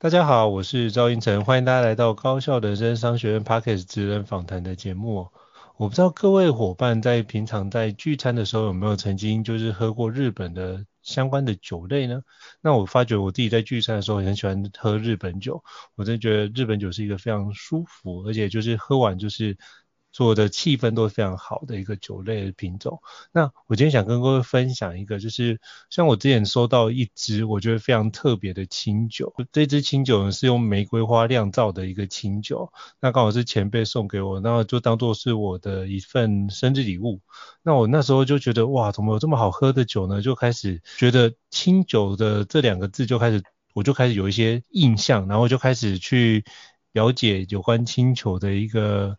大家好，我是赵英成，欢迎大家来到高效人生商学院 Podcast 职人访谈的节目。我不知道各位伙伴在平常在聚餐的时候有没有曾经就是喝过日本的相关的酒类呢？那我发觉我自己在聚餐的时候很喜欢喝日本酒，我真的觉得日本酒是一个非常舒服，而且就是喝完就是。做的气氛都非常好的一个酒类的品种。那我今天想跟各位分享一个，就是像我之前收到一支我觉得非常特别的清酒。这支清酒呢是用玫瑰花酿造的一个清酒，那刚好是前辈送给我，那就当做是我的一份生日礼物。那我那时候就觉得哇，怎么有这么好喝的酒呢？就开始觉得清酒的这两个字就开始，我就开始有一些印象，然后就开始去了解有关清酒的一个。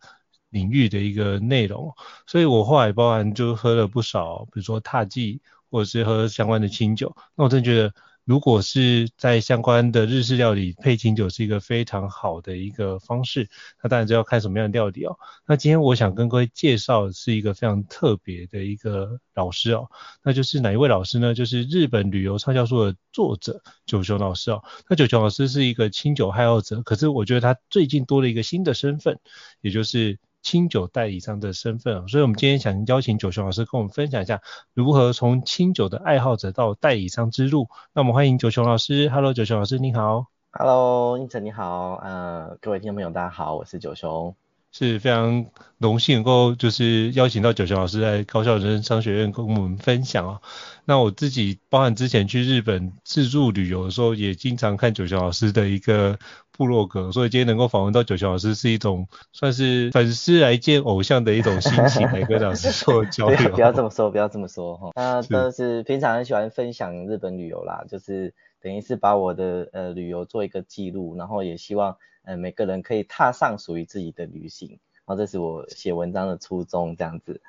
领域的一个内容，所以我后来包含就喝了不少，比如说獭祭，或者是喝相关的清酒。那我真的觉得，如果是在相关的日式料理配清酒，是一个非常好的一个方式。那当然就要看什么样的料理哦。那今天我想跟各位介绍是一个非常特别的一个老师哦，那就是哪一位老师呢？就是日本旅游畅销书的作者九雄老师哦。那九雄老师是一个清酒爱好者，可是我觉得他最近多了一个新的身份，也就是。清酒代理商的身份，所以我们今天想邀请九雄老师跟我们分享一下如何从清酒的爱好者到代理商之路。那我们欢迎九雄老师，Hello，九雄老师你好。Hello，应成你好，呃，各位听众朋友大家好，我是九雄。是非常荣幸能够就是邀请到九雄老师来高校人生商学院跟我们分享啊。那我自己包含之前去日本自助旅游的时候，也经常看九雄老师的一个部落格，所以今天能够访问到九霄老师是一种算是粉丝来见偶像的一种心情，来跟老师做交流。不要这么说，不要这么说哈。那都是平常很喜欢分享日本旅游啦，就是等于是把我的呃旅游做一个记录，然后也希望。嗯，每个人可以踏上属于自己的旅行，然后这是我写文章的初衷，这样子。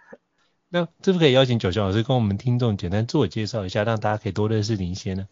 那是不是可以邀请九霄老师跟我们听众简单自我介绍一下，让大家可以多认识您一些呢？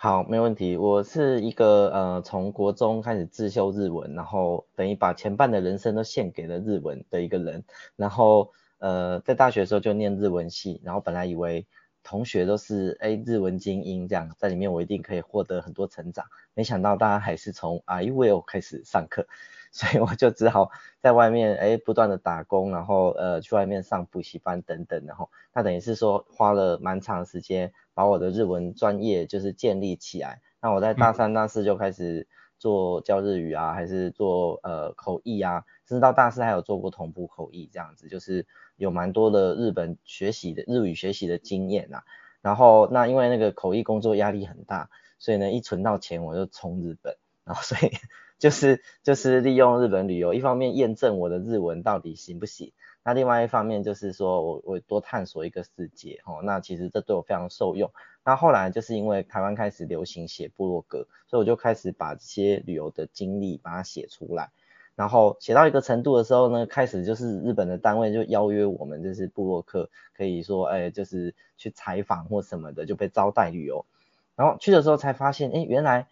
好，没问题。我是一个呃，从国中开始自修日文，然后等于把前半的人生都献给了日文的一个人。然后呃，在大学的时候就念日文系，然后本来以为。同学都是哎日文精英这样，在里面我一定可以获得很多成长，没想到大家还是从 I will 开始上课，所以我就只好在外面哎不断的打工，然后呃去外面上补习班等等，然后那等于是说花了蛮长时间把我的日文专业就是建立起来。那我在大三大四就开始做教日语啊，还是做呃口译啊，甚至到大四还有做过同步口译这样子，就是。有蛮多的日本学习的日语学习的经验啊，然后那因为那个口译工作压力很大，所以呢一存到钱我就冲日本，然后所以就是就是利用日本旅游，一方面验证我的日文到底行不行，那另外一方面就是说我我多探索一个世界哦，那其实这对我非常受用。那后来就是因为台湾开始流行写部落格，所以我就开始把这些旅游的经历把它写出来。然后写到一个程度的时候呢，开始就是日本的单位就邀约我们，就是部落客，可以说，哎，就是去采访或什么的，就被招待旅游。然后去的时候才发现，哎，原来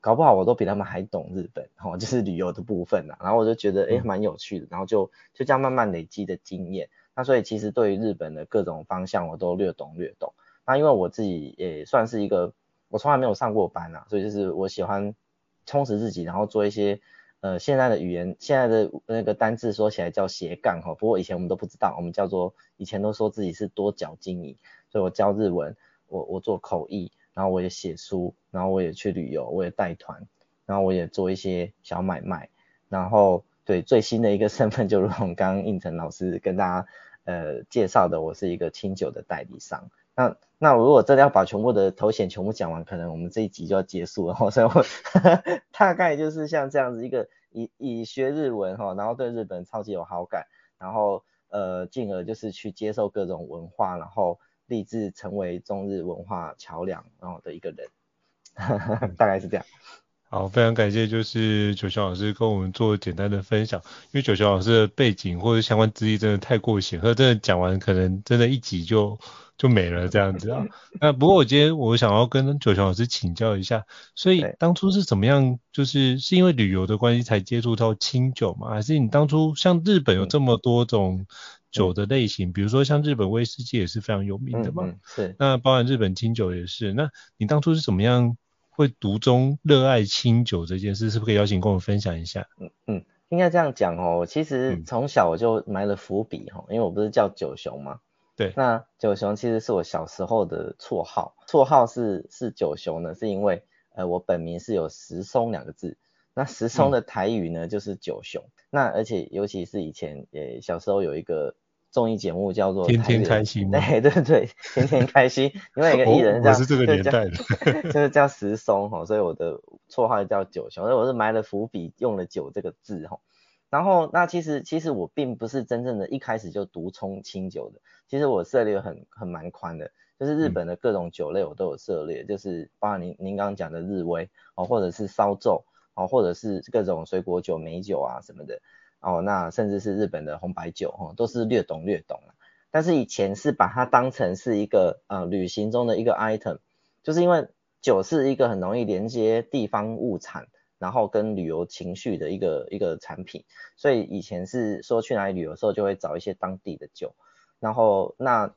搞不好我都比他们还懂日本，哦，就是旅游的部分啦。然后我就觉得，哎，蛮有趣的。然后就就这样慢慢累积的经验。那所以其实对于日本的各种方向，我都略懂略懂。那因为我自己也算是一个，我从来没有上过班啊，所以就是我喜欢充实自己，然后做一些呃现在的语言，现在的那个单字说起来叫斜杠哈。不过以前我们都不知道，我们叫做以前都说自己是多角经营。所以我教日文，我我做口译。然后我也写书，然后我也去旅游，我也带团，然后我也做一些小买卖，然后对最新的一个 身份，就如同刚刚应成老师跟大家呃介绍的，我是一个清酒的代理商。那那如果真的要把全部的头衔全部讲完，可能我们这一集就要结束了。所以我 大概就是像这样子一个以以学日文哈，然后对日本超级有好感，然后呃进而就是去接受各种文化，然后。立志成为中日文化桥梁，然后的一个人，大概是这样。好，非常感谢，就是九雄老师跟我们做简单的分享。因为九雄老师的背景或者相关资历真的太过显赫，真的讲完可能真的一集就就没了这样子啊。那不过我今天我想要跟九雄老师请教一下，所以当初是怎么样，就是是因为旅游的关系才接触到清酒吗？还是你当初像日本有这么多种？酒的类型，比如说像日本威士忌也是非常有名的嘛，嗯嗯、是。那包含日本清酒也是。那你当初是怎么样会独钟热爱清酒这件事？是不是可以邀请跟我们分享一下？嗯嗯，应该这样讲哦。其实从小我就埋了伏笔哈，因为我不是叫九雄嘛。对。那九雄其实是我小时候的绰号，绰号是是九雄呢，是因为呃我本名是有石松两个字。那石松的台语呢、嗯、就是九雄。那而且尤其是以前呃小时候有一个。综艺节目叫做天天开心，对对对，天天开心，因为有一个艺人叫，哦、我是这个年代的，就，是叫石松哈，所以我的绰号叫九熊，所以我是埋了伏笔，用了酒这个字哈。然后那其实其实我并不是真正的一开始就独冲清酒的，其实我涉猎很很蛮宽的，就是日本的各种酒类我都有涉猎，嗯、就是包括您您刚刚讲的日威哦，或者是烧酎哦，或者是各种水果酒、美酒啊什么的。哦，那甚至是日本的红白酒，哦，都是略懂略懂。但是以前是把它当成是一个呃旅行中的一个 item，就是因为酒是一个很容易连接地方物产，然后跟旅游情绪的一个一个产品，所以以前是说去哪里旅游的时候就会找一些当地的酒，然后那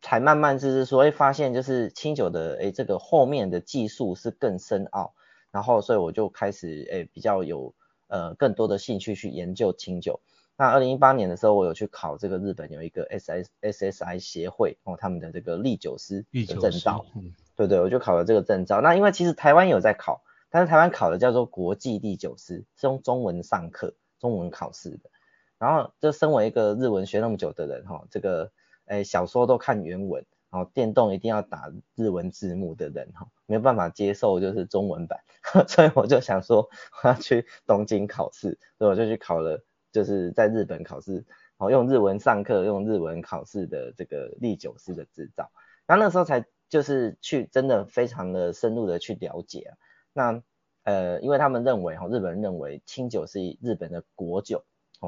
才慢慢就是说会发现就是清酒的诶这个后面的技术是更深奥，然后所以我就开始诶比较有。呃，更多的兴趣去研究清酒。那二零一八年的时候，我有去考这个日本有一个 S S S S I 协会哦，他们的这个历酒师的证照。嗯，对对，我就考了这个证照。那因为其实台湾有在考，但是台湾考的叫做国际历酒师，是用中文上课、中文考试的。然后，就身为一个日文学那么久的人哈、哦，这个诶小说都看原文。然后电动一定要打日文字幕的人哈，没有办法接受就是中文版，所以我就想说我要去东京考试，所以我就去考了，就是在日本考试，然后用日文上课，用日文考试的这个唎酒师的执照。那那时候才就是去真的非常的深入的去了解啊。那呃，因为他们认为哈，日本人认为清酒是日本的国酒。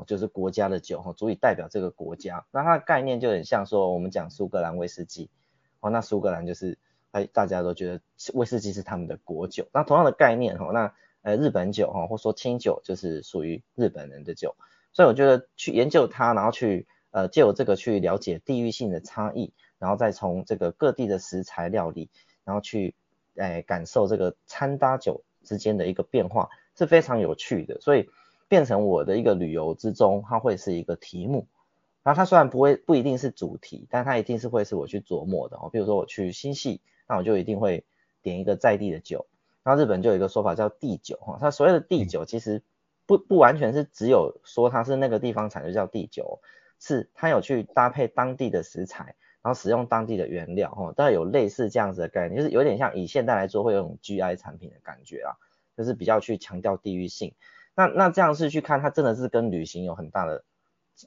就是国家的酒，哈，足以代表这个国家。那它的概念就很像说，我们讲苏格兰威士忌，哦，那苏格兰就是，哎，大家都觉得威士忌是他们的国酒。那同样的概念，哈，那呃日本酒，哈，或说清酒，就是属于日本人的酒。所以我觉得去研究它，然后去呃借由这个去了解地域性的差异，然后再从这个各地的食材料理，然后去哎感受这个餐搭酒之间的一个变化，是非常有趣的。所以。变成我的一个旅游之中，它会是一个题目。然后它虽然不会不一定是主题，但它一定是会是我去琢磨的哦。比如说我去新系，那我就一定会点一个在地的酒。然后日本就有一个说法叫地酒哈，它所谓的地酒其实不不完全是只有说它是那个地方产就叫地酒，是它有去搭配当地的食材，然后使用当地的原料哈，大概有类似这样子的概念，就是有点像以现代来说会有种 GI 产品的感觉啊，就是比较去强调地域性。那那这样是去看，它真的是跟旅行有很大的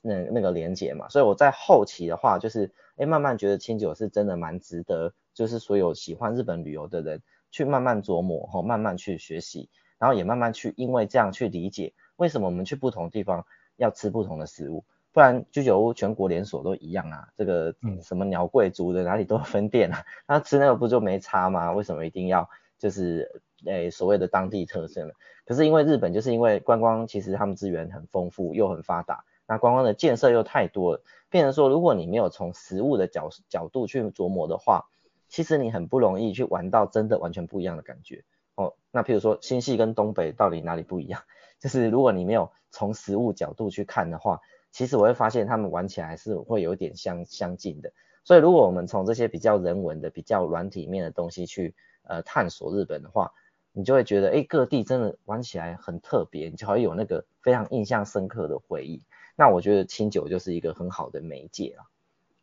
那那个连接嘛？所以我在后期的话，就是哎慢慢觉得清酒是真的蛮值得，就是所有喜欢日本旅游的人去慢慢琢磨哈，慢慢去学习，然后也慢慢去因为这样去理解为什么我们去不同地方要吃不同的食物，不然居酒屋全国连锁都一样啊，这个什么鸟贵族的哪里都有分店啊，那吃那个不就没差吗？为什么一定要就是诶、所谓的当地特色了。可是因为日本就是因为观光，其实他们资源很丰富又很发达，那观光的建设又太多了，变成说如果你没有从实物的角角度去琢磨的话，其实你很不容易去玩到真的完全不一样的感觉哦。那譬如说新系跟东北到底哪里不一样？就是如果你没有从实物角度去看的话，其实我会发现他们玩起来是会有点相相近的。所以如果我们从这些比较人文的、比较软体面的东西去呃探索日本的话，你就会觉得，哎，各地真的玩起来很特别，你就会有那个非常印象深刻的回忆。那我觉得清酒就是一个很好的媒介啊。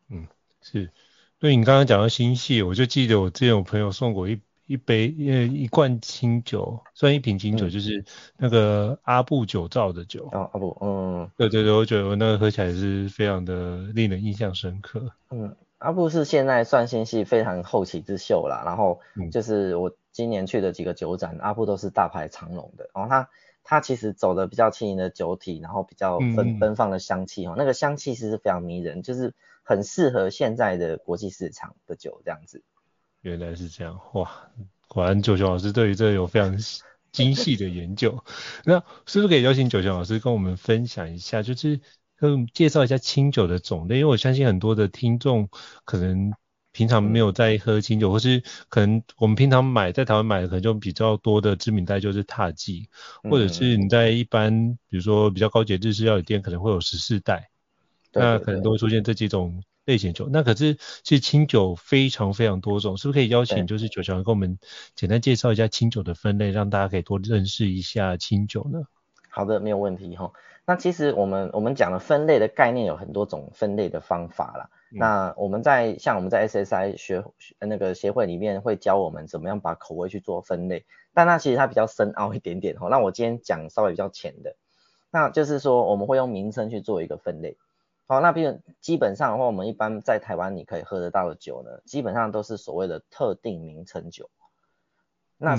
嗯，是。所以你刚刚讲到新系，我就记得我之前有朋友送过一一杯呃一罐清酒，算一瓶清酒，就是那个阿布酒造的酒。哦，阿布，嗯，对对对，我觉得我那个喝起来是非常的令人印象深刻。嗯，阿布是现在算新系非常后起之秀啦，然后就是我今年去的几个酒展，阿布都是大排长龙的。然后他他其实走的比较轻盈的酒体，然后比较奔奔放的香气哦，那个香气其实是非常迷人，就是很适合现在的国际市场的酒这样子。原来是这样，哇，果然九雄老师对于这有非常精细的研究。那是不是可以邀请九雄老师跟我们分享一下，就是跟我们介绍一下清酒的种类？因为我相信很多的听众可能。平常没有在喝清酒，或是可能我们平常买在台湾买的可能就比较多的知名代就是獭祭，或者是你在一般比如说比较高级的日式料理店可能会有十四代，那可能都会出现这几种类型酒。那可是其实清酒非常非常多种，是不是可以邀请就是九强跟我们简单介绍一下清酒的分类，让大家可以多认识一下清酒呢？好的，没有问题哈。那其实我们我们讲的分类的概念有很多种分类的方法啦。那我们在像我们在 SSI 学那个协会里面会教我们怎么样把口味去做分类，但那其实它比较深奥一点点哈。那我今天讲稍微比较浅的，那就是说我们会用名称去做一个分类。好，那比如基本上的话，我们一般在台湾你可以喝得到的酒呢，基本上都是所谓的特定名称酒。那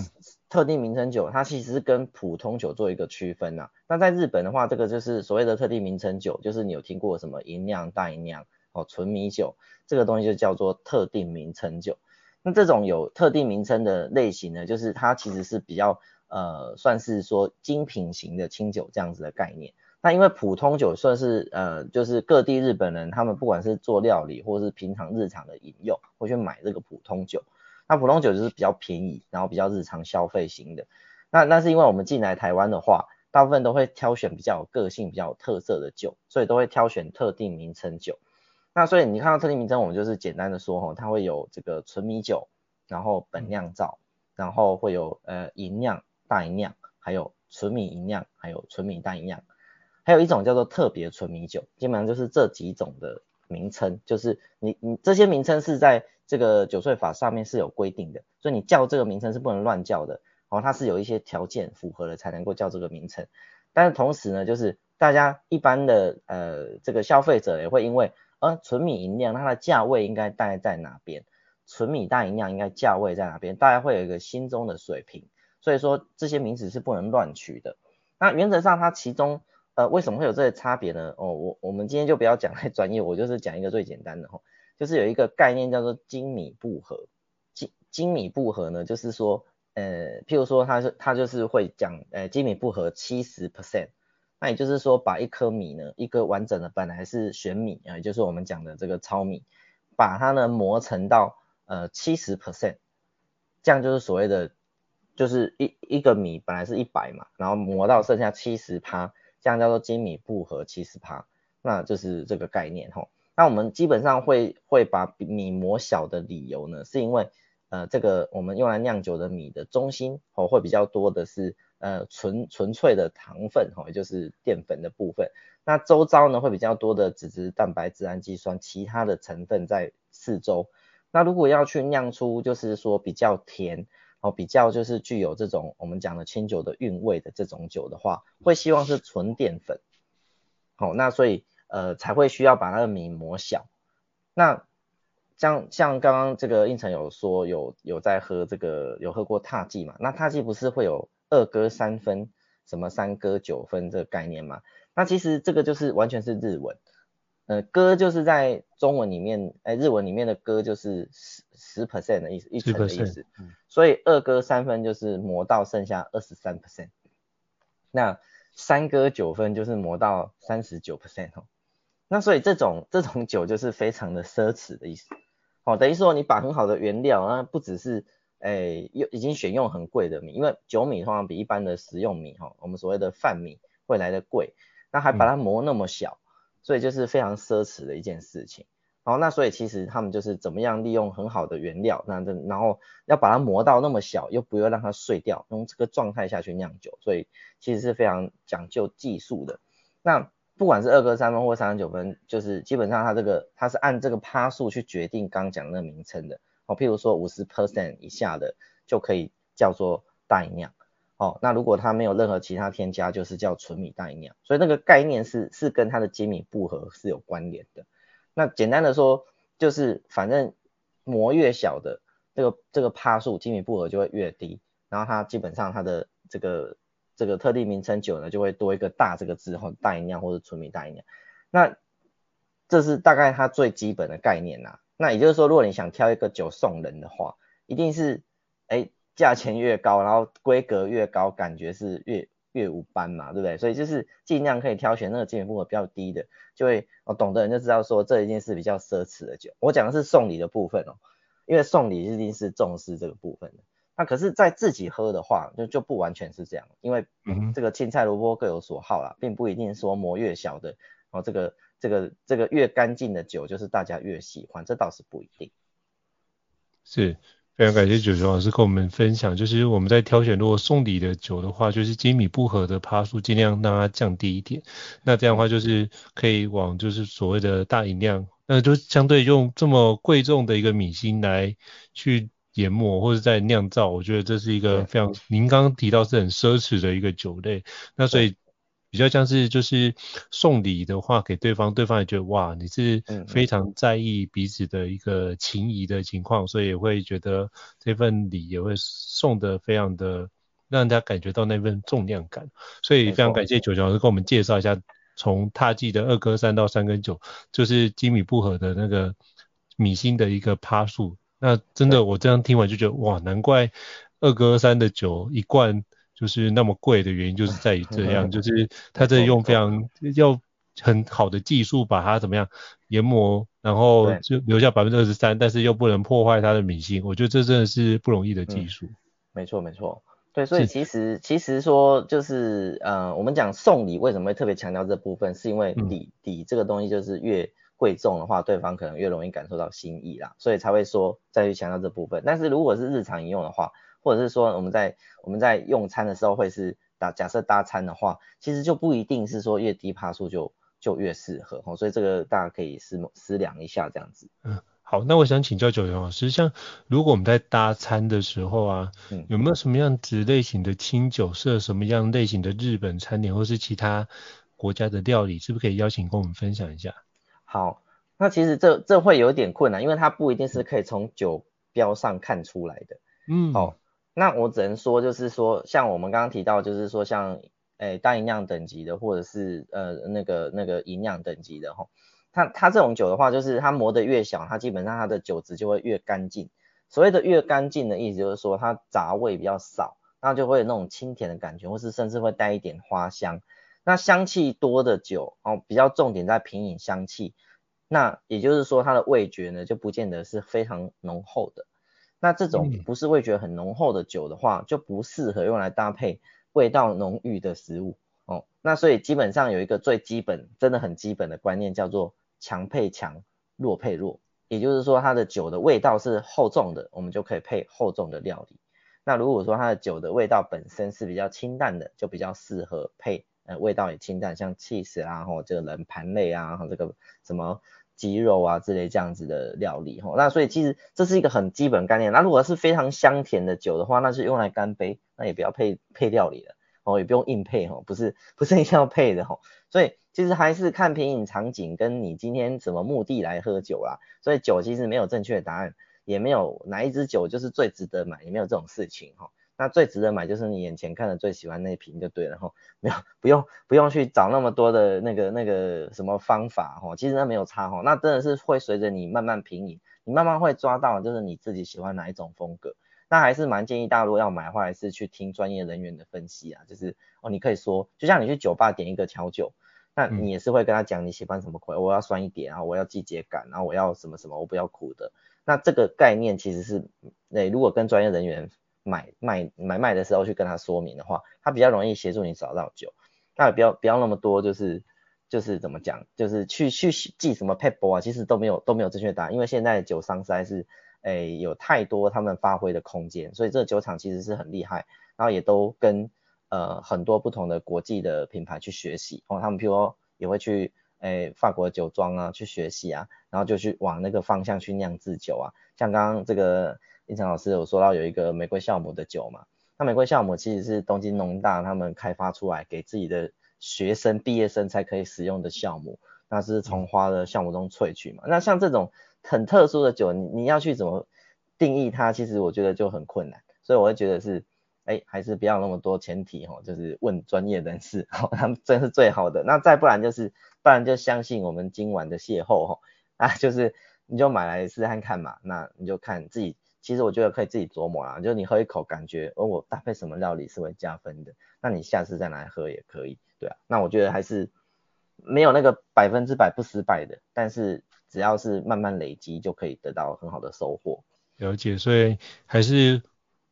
特定名称酒它其实是跟普通酒做一个区分呐。那在日本的话，这个就是所谓的特定名称酒，就是你有听过什么吟酿、大吟酿。哦，纯米酒这个东西就叫做特定名称酒。那这种有特定名称的类型呢，就是它其实是比较呃，算是说精品型的清酒这样子的概念。那因为普通酒算是呃，就是各地日本人他们不管是做料理或是平常日常的饮用，会去买这个普通酒。那普通酒就是比较便宜，然后比较日常消费型的。那那是因为我们进来台湾的话，大部分都会挑选比较有个性、比较有特色的酒，所以都会挑选特定名称酒。那所以你看到特定名称，我们就是简单的说哈，它会有这个纯米酒，然后本酿造，然后会有呃银酿、大银酿，还有纯米银酿，还有纯米大银酿，还有一种叫做特别纯米酒，基本上就是这几种的名称，就是你你这些名称是在这个酒税法上面是有规定的，所以你叫这个名称是不能乱叫的，然后它是有一些条件符合了才能够叫这个名称，但是同时呢，就是大家一般的呃这个消费者也会因为呃纯米吟酿它的价位应该大概在哪边？纯米大吟酿应该价位在哪边？大家会有一个心中的水平，所以说这些名词是不能乱取的。那原则上它其中呃为什么会有这些差别呢？哦，我我们今天就不要讲太专业，我就是讲一个最简单的哈，就是有一个概念叫做精米步合。精精米步合呢，就是说呃譬如说它是它就是会讲呃精米步合七十 percent。那也就是说，把一颗米呢，一个完整的本来是玄米啊，也就是我们讲的这个糙米，把它呢磨成到呃七十 percent，这样就是所谓的，就是一一个米本来是一百嘛，然后磨到剩下七十趴，这样叫做精米步合七十趴，那就是这个概念吼。那我们基本上会会把米磨小的理由呢，是因为呃这个我们用来酿酒的米的中心哦会比较多的是。呃，纯纯粹的糖分哈，也就是淀粉的部分。那周遭呢会比较多的脂质、蛋白、质、氨基酸，其他的成分在四周。那如果要去酿出就是说比较甜哦，比较就是具有这种我们讲的清酒的韵味的这种酒的话，会希望是纯淀粉。好，那所以呃才会需要把那个米磨小。那像像刚刚这个应成有说有有在喝这个有喝过獭祭嘛？那獭祭不是会有？二割三分，什么三割九分这个概念嘛？那其实这个就是完全是日文，呃，割就是在中文里面，哎，日文里面的割就是十十 percent 的意思，一成的意思。所以二割三分就是磨到剩下二十三 percent，那三割九分就是磨到三十九 percent 哦。那所以这种这种酒就是非常的奢侈的意思，哦，等于说你把很好的原料，那不只是诶又已经选用很贵的米，因为酒米通常比一般的食用米哈，我们所谓的饭米会来的贵，那还把它磨那么小，所以就是非常奢侈的一件事情。哦，那所以其实他们就是怎么样利用很好的原料，那这然后要把它磨到那么小，又不要让它碎掉，用这个状态下去酿酒，所以其实是非常讲究技术的。那不管是二割三分或三十九分，就是基本上它这个它是按这个趴数去决定刚讲的那个名称的。哦，譬如说五十 percent 以下的就可以叫做大吟酿。哦，那如果它没有任何其他添加，就是叫纯米大吟酿。所以那个概念是是跟它的精米步合是有关联的。那简单的说，就是反正磨越小的这个这个趴数精米步合就会越低，然后它基本上它的这个。这个特定名称酒呢，就会多一个大这个字，或大吟酿或者纯米大吟酿。那这是大概它最基本的概念呐。那也就是说，如果你想挑一个酒送人的话，一定是哎价钱越高，然后规格越高，感觉是越越无斑嘛，对不对？所以就是尽量可以挑选那个精米步合比较低的，就会哦懂的人就知道说这一定是比较奢侈的酒。我讲的是送礼的部分哦，因为送礼一定是重视这个部分的。那可是，在自己喝的话，就就不完全是这样，因为这个青菜萝卜各有所好啦，并不一定说磨越小的，哦，这个这个这个越干净的酒就是大家越喜欢，这倒是不一定。是，非常感谢九雄老师跟我们分享，就是我们在挑选如果送礼的酒的话，就是精米不合的趴数尽量让它降低一点，那这样的话就是可以往就是所谓的大饮量，那就相对用这么贵重的一个米心来去。研磨或者在酿造，我觉得这是一个非常，您刚刚提到是很奢侈的一个酒类，那所以比较像是就是送礼的话给对方，对方也觉得哇，你是非常在意彼此的一个情谊的情况，所以也会觉得这份礼也会送的非常的让人家感觉到那份重量感，所以非常感谢九九老师跟我们介绍一下从踏迹的二跟三到三跟九，就是金米步合的那个米心的一个趴数。那真的，我这样听完就觉得哇，难怪二哥三的酒一罐就是那么贵的原因，就是在于这样，就是他在用非常要很好的技术把它怎么样研磨，然后就留下百分之二十三，但是又不能破坏它的米心，我觉得这真的是不容易的技术。嗯，没错没错，对，所以其实其实说就是呃，我们讲送礼为什么会特别强调这部分，是因为礼礼这个东西就是越。贵重的话，对方可能越容易感受到心意啦，所以才会说再去强调这部分。但是如果是日常饮用的话，或者是说我们在我们在用餐的时候会是打假设搭餐的话，其实就不一定是说越低趴数就就越适合哦。所以这个大家可以思思量一下这样子。嗯，好，那我想请教酒雄老师，像如果我们在搭餐的时候啊，嗯，有没有什么样子类型的清酒，适合什么样类型的日本餐点，或是其他国家的料理，是不是可以邀请跟我们分享一下？好，那其实这这会有点困难，因为它不一定是可以从酒标上看出来的。嗯，好、哦，那我只能说，就是说，像我们刚刚提到，就是说像，诶，大营养等级的，或者是呃那个那个营养等级的哈，它它这种酒的话，就是它磨得越小，它基本上它的酒质就会越干净。所谓的越干净的意思，就是说它杂味比较少，那就会有那种清甜的感觉，或是甚至会带一点花香。那香气多的酒哦，比较重点在品饮香气，那也就是说它的味觉呢就不见得是非常浓厚的。那这种不是味觉很浓厚的酒的话，就不适合用来搭配味道浓郁的食物哦。那所以基本上有一个最基本，真的很基本的观念叫做强配强，弱配弱。也就是说它的酒的味道是厚重的，我们就可以配厚重的料理。那如果说它的酒的味道本身是比较清淡的，就比较适合配。呃，味道也清淡，像 cheese 啊，或这个冷盘类啊，和这个什么鸡肉啊之类这样子的料理哈。那所以其实这是一个很基本概念。那如果是非常香甜的酒的话，那是用来干杯，那也不要配配料理了哦，也不用硬配哈，不是不是一定要配的哈。所以其实还是看品饮场景跟你今天什么目的来喝酒啦。所以酒其实没有正确的答案，也没有哪一支酒就是最值得买，也没有这种事情哈。那最值得买就是你眼前看的最喜欢那瓶就对了哈，没有不用不用去找那么多的那个那个什么方法哈，其实那没有差哈，那真的是会随着你慢慢品饮，你慢慢会抓到就是你自己喜欢哪一种风格，那还是蛮建议大陆要买的话，还是去听专业人员的分析啊，就是哦，你可以说，就像你去酒吧点一个调酒，那你也是会跟他讲你喜欢什么口味，我要酸一点啊，我要季节感，然后我要什么什么，我不要苦的。那这个概念其实是，那，如果跟专业人员买卖买卖的时候去跟他说明的话，他比较容易协助你找到酒。那也不要不要那么多，就是就是怎么讲，就是去去记什么撇步啊，其实都没有都没有正确答案，因为现在酒商实在是。诶，有太多他们发挥的空间，所以这个酒厂其实是很厉害，然后也都跟呃很多不同的国际的品牌去学习，哦，他们譬如说也会去诶法国酒庄啊去学习啊，然后就去往那个方向去酿制酒啊，像刚刚这个胤丞老师有说到有一个玫瑰酵母的酒嘛，那玫瑰酵母其实是东京农大他们开发出来给自己的学生毕业生才可以使用的酵母，那是从花的酵母中萃取嘛，那像这种。很特殊的酒，你你要去怎么定义它？其实我觉得就很困难，所以我会觉得是，哎，还是不要那么多前提哈，就是问专业人士，哈，他们真是最好的。那再不然就是，不然就相信我们今晚的邂逅哈，啊，就是你就买来试试看看嘛，那你就看自己，其实我觉得可以自己琢磨啊，就是你喝一口，感觉哦，我搭配什么料理是会加分的，那你下次再来喝也可以，对啊，那我觉得还是没有那个百分之百不失败的，但是。只要是慢慢累积，就可以得到很好的收获。了解，所以还是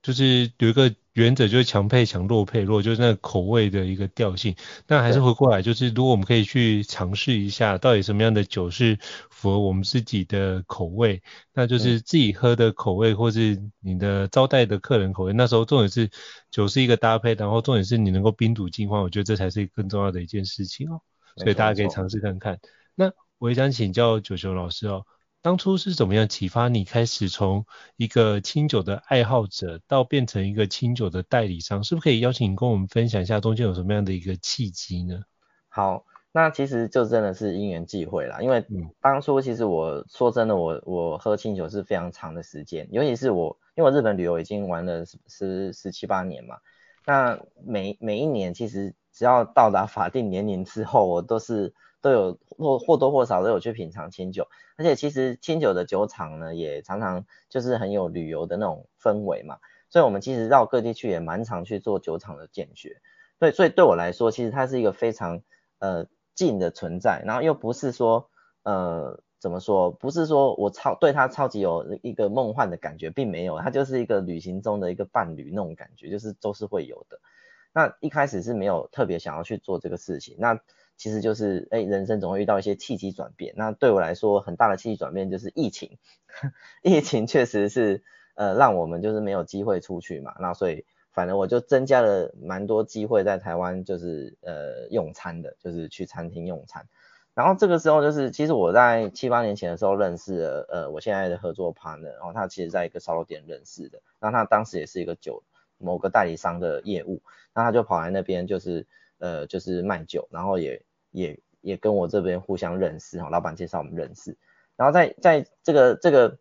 就是有一个原则，就是强配强，弱配弱，就是那个口味的一个调性。但还是回过来，就是如果我们可以去尝试一下，到底什么样的酒是符合我们自己的口味，那就是自己喝的口味，或是你的招待的客人口味。那时候重点是酒是一个搭配，然后重点是你能够宾主尽欢，我觉得这才是更重要的一件事情哦。所以大家可以尝试看看。那我也想请教九九老师哦，当初是怎么样启发你开始从一个清酒的爱好者到变成一个清酒的代理商？是不是可以邀请你跟我们分享一下中间有什么样的一个契机呢？好，那其实就真的是因缘际会啦，因为当初其实我说真的，我我喝清酒是非常长的时间，尤其是我因为我日本旅游已经玩了十十十七八年嘛，那每每一年其实只要到达法定年龄之后，我都是。都有或或多或少都有去品尝清酒，而且其实清酒的酒厂呢，也常常就是很有旅游的那种氛围嘛，所以我们其实到各地去也蛮常去做酒厂的见学，对，所以对我来说，其实它是一个非常呃近的存在，然后又不是说呃怎么说，不是说我超对它超级有一个梦幻的感觉，并没有，它就是一个旅行中的一个伴侣那种感觉，就是都是会有的。那一开始是没有特别想要去做这个事情，那。其实就是，哎，人生总会遇到一些契机转变。那对我来说，很大的契机转变就是疫情。疫情确实是，呃，让我们就是没有机会出去嘛。那所以，反正我就增加了蛮多机会在台湾，就是呃用餐的，就是去餐厅用餐。然后这个时候就是，其实我在七八年前的时候认识了，呃，我现在的合作 partner，然后他其实在一个烧肉店认识的。然后他当时也是一个酒某个代理商的业务，那他就跑来那边就是。呃，就是卖酒，然后也也也跟我这边互相认识哈，老板介绍我们认识，然后在在这个这个，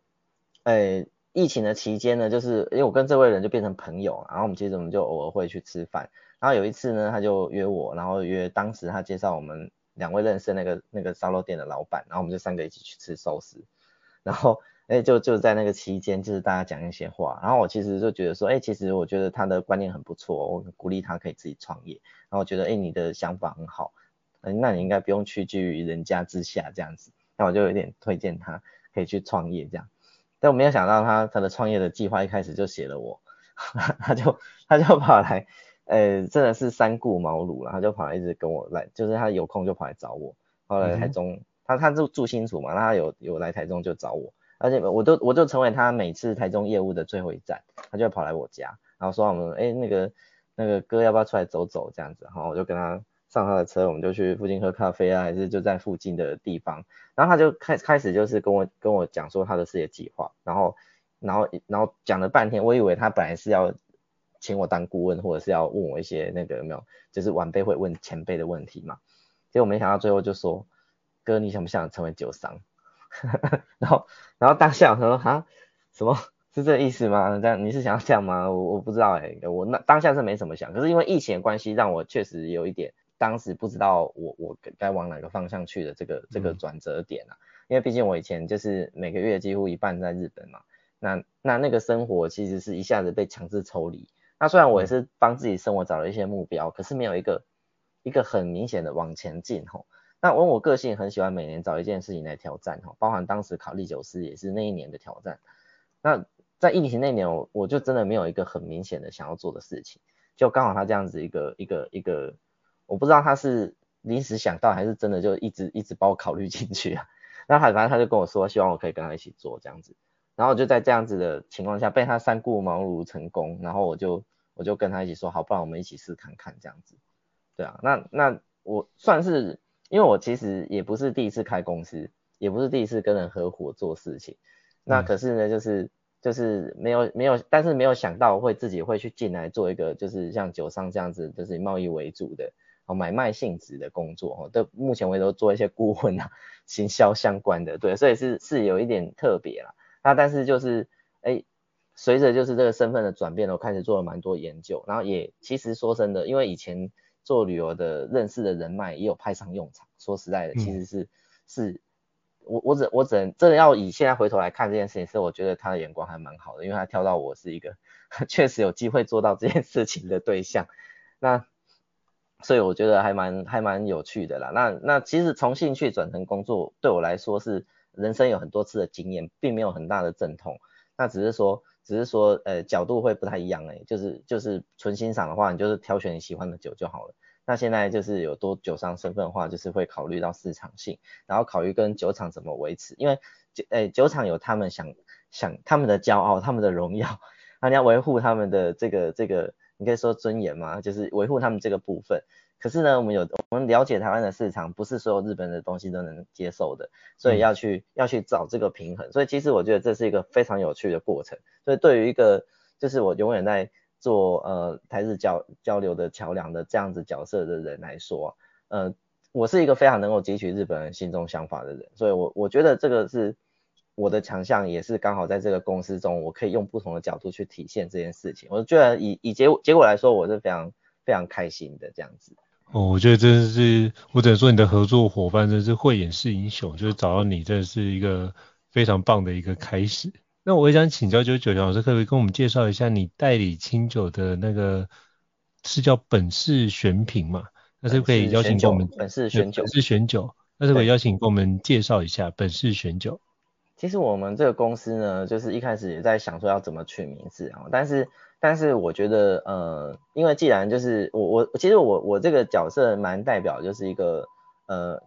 呃，疫情的期间呢，就是因为我跟这位人就变成朋友，然后我们其实我们就偶尔会去吃饭，然后有一次呢，他就约我，然后约当时他介绍我们两位认识那个那个烧肉店的老板，然后我们就三个一起去吃寿司，然后。哎，就就在那个期间，就是大家讲一些话，然后我其实就觉得说，哎，其实我觉得他的观念很不错，我鼓励他可以自己创业，然后我觉得，哎，你的想法很好，嗯，那你应该不用屈居于人家之下这样子，那我就有点推荐他可以去创业这样，但我没有想到他他的创业的计划一开始就写了我，他就他就跑来，呃，真的是三顾茅庐了，他就跑来一直跟我来，就是他有空就跑来找我，后来台中，嗯、他他住住新竹嘛，那他有有来台中就找我。而且我都我就成为他每次台中业务的最后一站，他就会跑来我家，然后说我们哎那个那个哥要不要出来走走这样子，然后我就跟他上他的车，我们就去附近喝咖啡啊，还是就在附近的地方，然后他就开开始就是跟我跟我讲说他的事业计划，然后然后然后讲了半天，我以为他本来是要请我当顾问，或者是要问我一些那个有没有就是晚辈会问前辈的问题嘛，结果没想到最后就说哥你想不想成为酒商？然后，然后当下我说哈，什么是这个意思吗？这样你是想要这样吗？我我不知道哎，我那当下是没怎么想，可是因为疫情的关系，让我确实有一点，当时不知道我我该往哪个方向去的这个这个转折点啊。因为毕竟我以前就是每个月几乎一半在日本嘛，那那那个生活其实是一下子被强制抽离。那虽然我也是帮自己生活找了一些目标，可是没有一个一个很明显的往前进吼。那我我个性很喜欢每年找一件事情来挑战哈，包含当时考唎酒师也是那一年的挑战。那在疫情那年我我就真的没有一个很明显的想要做的事情，就刚好他这样子一个一个一个，我不知道他是临时想到还是真的就一直一直把我考虑进去啊。那他反正他就跟我说，希望我可以跟他一起做这样子。然后就在这样子的情况下被他三顾茅庐成功，然后我就我就跟他一起说，好，不然我们一起试看看这样子。对啊，那那我算是，因为我其实也不是第一次开公司，也不是第一次跟人合伙做事情。那可是呢，就是就是没有没有，但是没有想到会自己会去进来做一个，就是像酒商这样子，就是以贸易为主的哦买卖性质的工作哦。到目前为止都做一些顾问啊、行销相关的，对，所以是是有一点特别啦。那但是就是，哎，随着就是这个身份的转变，我开始做了蛮多研究，然后也其实说真的，因为以前做旅游的认识的人脉也有派上用场。说实在的，其实是、嗯、是，我我只我只能真的要以现在回头来看这件事情，是我觉得他的眼光还蛮好的，因为他挑到我是一个 确实有机会做到这件事情的对象。那所以我觉得还蛮还蛮有趣的啦。那那其实从兴趣转成工作，对我来说是。人生有很多次的经验，并没有很大的阵痛，那只是说，只是说，呃，角度会不太一样哎，就是就是纯欣赏的话，你就是挑选你喜欢的酒就好了。那现在就是有多酒商身份的话，就是会考虑到市场性，然后考虑跟酒厂怎么维持，因为酒，呃，酒厂有他们想想他们的骄傲，他们的荣耀，那你要维护他们的这个这个，你可以说尊严嘛，就是维护他们这个部分。可是呢，我们有我们了解台湾的市场，不是所有日本的东西都能接受的，所以要去、嗯、要去找这个平衡。所以其实我觉得这是一个非常有趣的过程。所以对于一个就是我永远在做呃台日交交流的桥梁的这样子角色的人来说，呃，我是一个非常能够汲取日本人心中想法的人。所以我我觉得这个是我的强项，也是刚好在这个公司中，我可以用不同的角度去体现这件事情。我觉得以以结结果来说，我是非常非常开心的这样子。哦，我觉得真的是，我只能说你的合作伙伴真是慧眼识英雄，就是找到你，真的是一个非常棒的一个开始。那我也想请教，就是酒长老师，可不可以跟我们介绍一下你代理清酒的那个是叫本市选品嘛？那是不是可以邀请给我们本市选酒？本市选酒，那是不是可以邀请给我们介绍一下本市选酒？其实我们这个公司呢，就是一开始也在想说要怎么取名字啊，但是。但是我觉得，呃，因为既然就是我我其实我我这个角色蛮代表，就是一个呃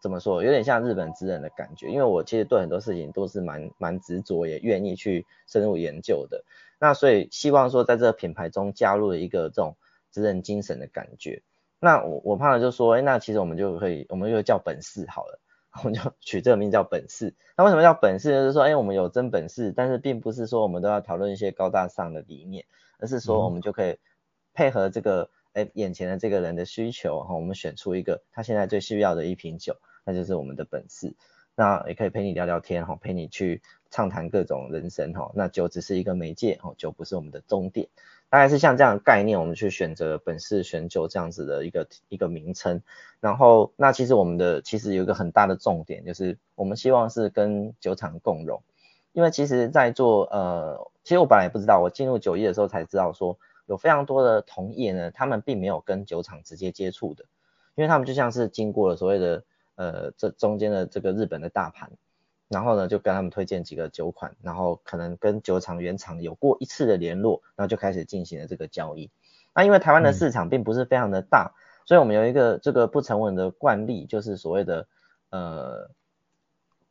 怎么说，有点像日本职人的感觉。因为我其实对很多事情都是蛮蛮执着，也愿意去深入研究的。那所以希望说在这个品牌中加入了一个这种职人精神的感觉。那我我怕的就说，哎，那其实我们就可以，我们就叫本市好了。我们就取这个名字叫本事。那为什么叫本事？就是说，哎，我们有真本事，但是并不是说我们都要讨论一些高大上的理念，而是说我们就可以配合这个，哎，眼前的这个人的需求，哈，我们选出一个他现在最需要的一瓶酒，那就是我们的本事。那也可以陪你聊聊天，哈，陪你去畅谈各种人生，哈。那酒只是一个媒介，哈，酒不是我们的终点。大概是像这样概念，我们去选择本市选酒这样子的一个一个名称。然后，那其实我们的其实有一个很大的重点，就是我们希望是跟酒厂共荣。因为其实，在做呃，其实我本来也不知道，我进入酒业的时候才知道说，有非常多的同业呢，他们并没有跟酒厂直接接触的，因为他们就像是经过了所谓的呃这中间的这个日本的大盘。然后呢，就跟他们推荐几个酒款，然后可能跟酒厂原厂有过一次的联络，然后就开始进行了这个交易。那因为台湾的市场并不是非常的大，嗯、所以我们有一个这个不成文的惯例，就是所谓的呃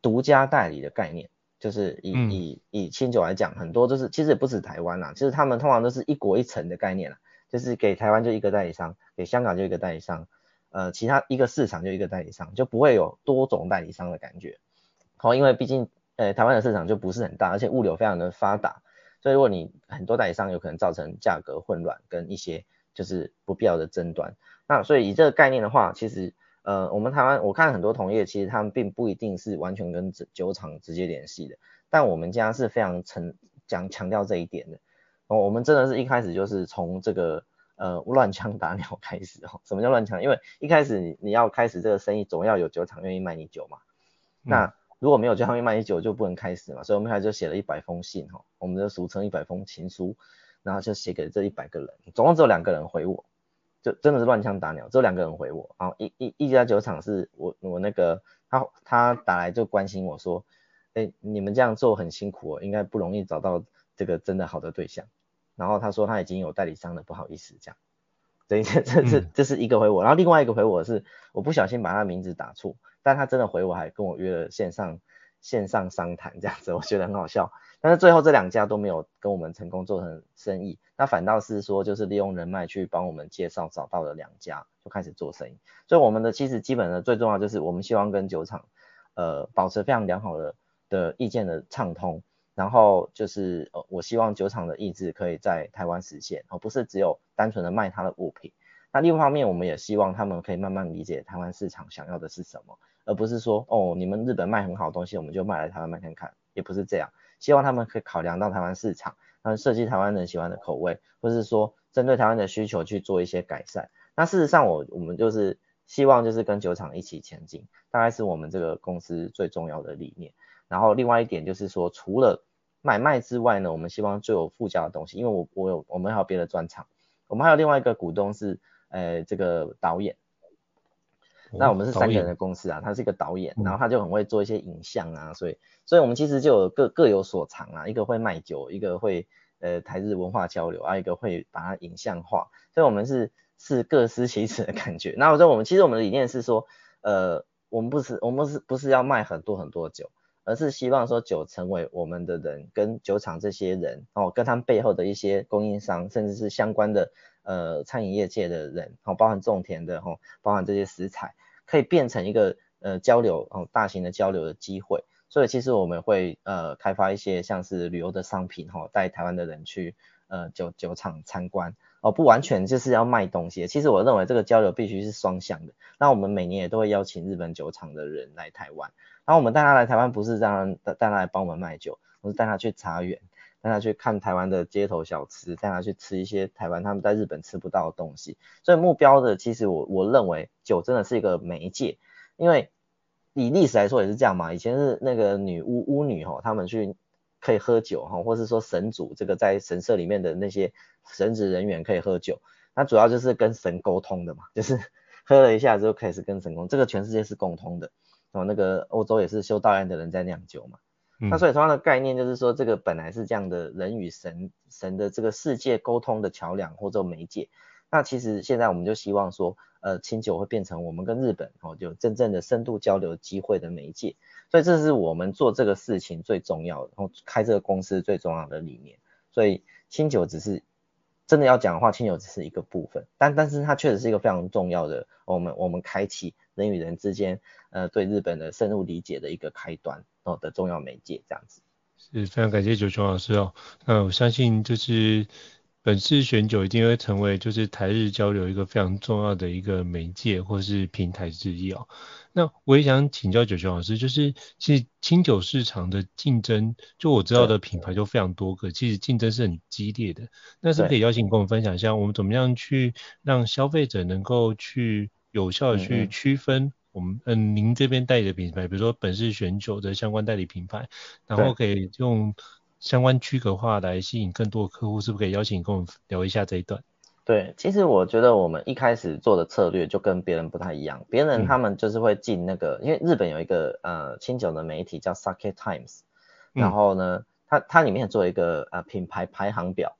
独家代理的概念，就是以、嗯、以以清酒来讲，很多都是其实也不止台湾啦，其实他们通常都是一国一城的概念啦，就是给台湾就一个代理商，给香港就一个代理商，呃，其他一个市场就一个代理商，就不会有多种代理商的感觉。好，因为毕竟，呃，台湾的市场就不是很大，而且物流非常的发达，所以如果你很多代理商，有可能造成价格混乱跟一些就是不必要的争端。那所以以这个概念的话，其实，呃，我们台湾我看很多同业，其实他们并不一定是完全跟酒厂直接联系的，但我们家是非常强讲强调这一点的。哦，我们真的是一开始就是从这个呃乱枪打鸟开始哦。什么叫乱枪？因为一开始你你要开始这个生意，总要有酒厂愿意卖你酒嘛。那如果没有叫他们卖酒，就不能开始嘛。所以我们开始就写了一百封信哈，我们就俗称一百封情书，然后就写给这一百个人，总共只有两个人回我，就真的是乱枪打鸟，只有两个人回我。然后一一一家酒厂是我我那个他他打来就关心我说，哎，你们这样做很辛苦哦，应该不容易找到这个真的好的对象。然后他说他已经有代理商了，不好意思这样。所以这这这这是一个回我，然后另外一个回我是我不小心把他名字打错。但他真的回我，还跟我约了线上线上商谈这样子，我觉得很好笑。但是最后这两家都没有跟我们成功做成生意，那反倒是说就是利用人脉去帮我们介绍找到了两家，就开始做生意。所以我们的其实基本的最重要就是我们希望跟酒厂呃保持非常良好的的意见的畅通，然后就是呃我希望酒厂的意志可以在台湾实现，而不是只有单纯的卖他的物品。那另一方面，我们也希望他们可以慢慢理解台湾市场想要的是什么。而不是说哦，你们日本卖很好的东西，我们就卖来台湾卖看看，也不是这样。希望他们可以考量到台湾市场，他们设计台湾人喜欢的口味，或是说针对台湾的需求去做一些改善。那事实上我，我们就是希望就是跟酒厂一起前进，大概是我们这个公司最重要的理念。然后另外一点就是说，除了买卖之外呢，我们希望最有附加的东西，因为我我有我们还有别的专长，我们还有另外一个股东是呃这个导演。那我们是三个人的公司啊，他是一个导演，然后他就很会做一些影像啊，所以，所以我们其实就有各各有所长啊，一个会卖酒，一个会呃台日文化交流啊，一个会把它影像化，所以我们是是各司其职的感觉。那我说我们其实我们的理念是说，呃，我们不是我们不是不是要卖很多很多酒，而是希望说酒成为我们的人跟酒厂这些人哦，跟他们背后的一些供应商，甚至是相关的。呃，餐饮业界的人，哦，包含种田的，吼，包含这些食材，可以变成一个呃交流，哦，大型的交流的机会。所以其实我们会呃开发一些像是旅游的商品，吼，带台湾的人去呃酒酒厂参观，哦，不完全就是要卖东西。其实我认为这个交流必须是双向的。那我们每年也都会邀请日本酒厂的人来台湾，然后我们带他来台湾，不是让他带他来帮我们卖酒，而是带他去茶园。带他去看台湾的街头小吃，带他去吃一些台湾他们在日本吃不到的东西。所以目标的其实我我认为酒真的是一个媒介，因为以历史来说也是这样嘛。以前是那个女巫巫女哈，他们去可以喝酒哈，或是说神主这个在神社里面的那些神职人员可以喝酒，那主要就是跟神沟通的嘛，就是喝了一下之后开始跟神沟通，这个全世界是共通的。哦，那个欧洲也是修道院的人在酿酒嘛。那所以同样的概念就是说，这个本来是这样的人与神神的这个世界沟通的桥梁或者媒介。那其实现在我们就希望说，呃，清酒会变成我们跟日本哦，就真正的深度交流机会的媒介。所以这是我们做这个事情最重要的，然后开这个公司最重要的理念。所以清酒只是真的要讲的话，清酒只是一个部分，但但是它确实是一个非常重要的，我们我们开启人与人之间，呃，对日本的深入理解的一个开端。的重要媒介这样子，是非常感谢九琼老师哦。那我相信就是本次选酒一定会成为就是台日交流一个非常重要的一个媒介或是平台之一哦。那我也想请教九琼老师，就是其实清酒市场的竞争，就我知道的品牌就非常多个，其实竞争是很激烈的。那是可以邀请跟我们分享一下，我们怎么样去让消费者能够去有效的去区分？我们嗯，您这边代理的品牌，比如说本市选酒的相关代理品牌，然后可以用相关区隔化来吸引更多的客户，是不是可以邀请跟我们聊一下这一段？对，其实我觉得我们一开始做的策略就跟别人不太一样，别人他们就是会进那个，嗯、因为日本有一个呃清酒的媒体叫 Sake Times，然后呢，它它里面做一个呃品牌排行表，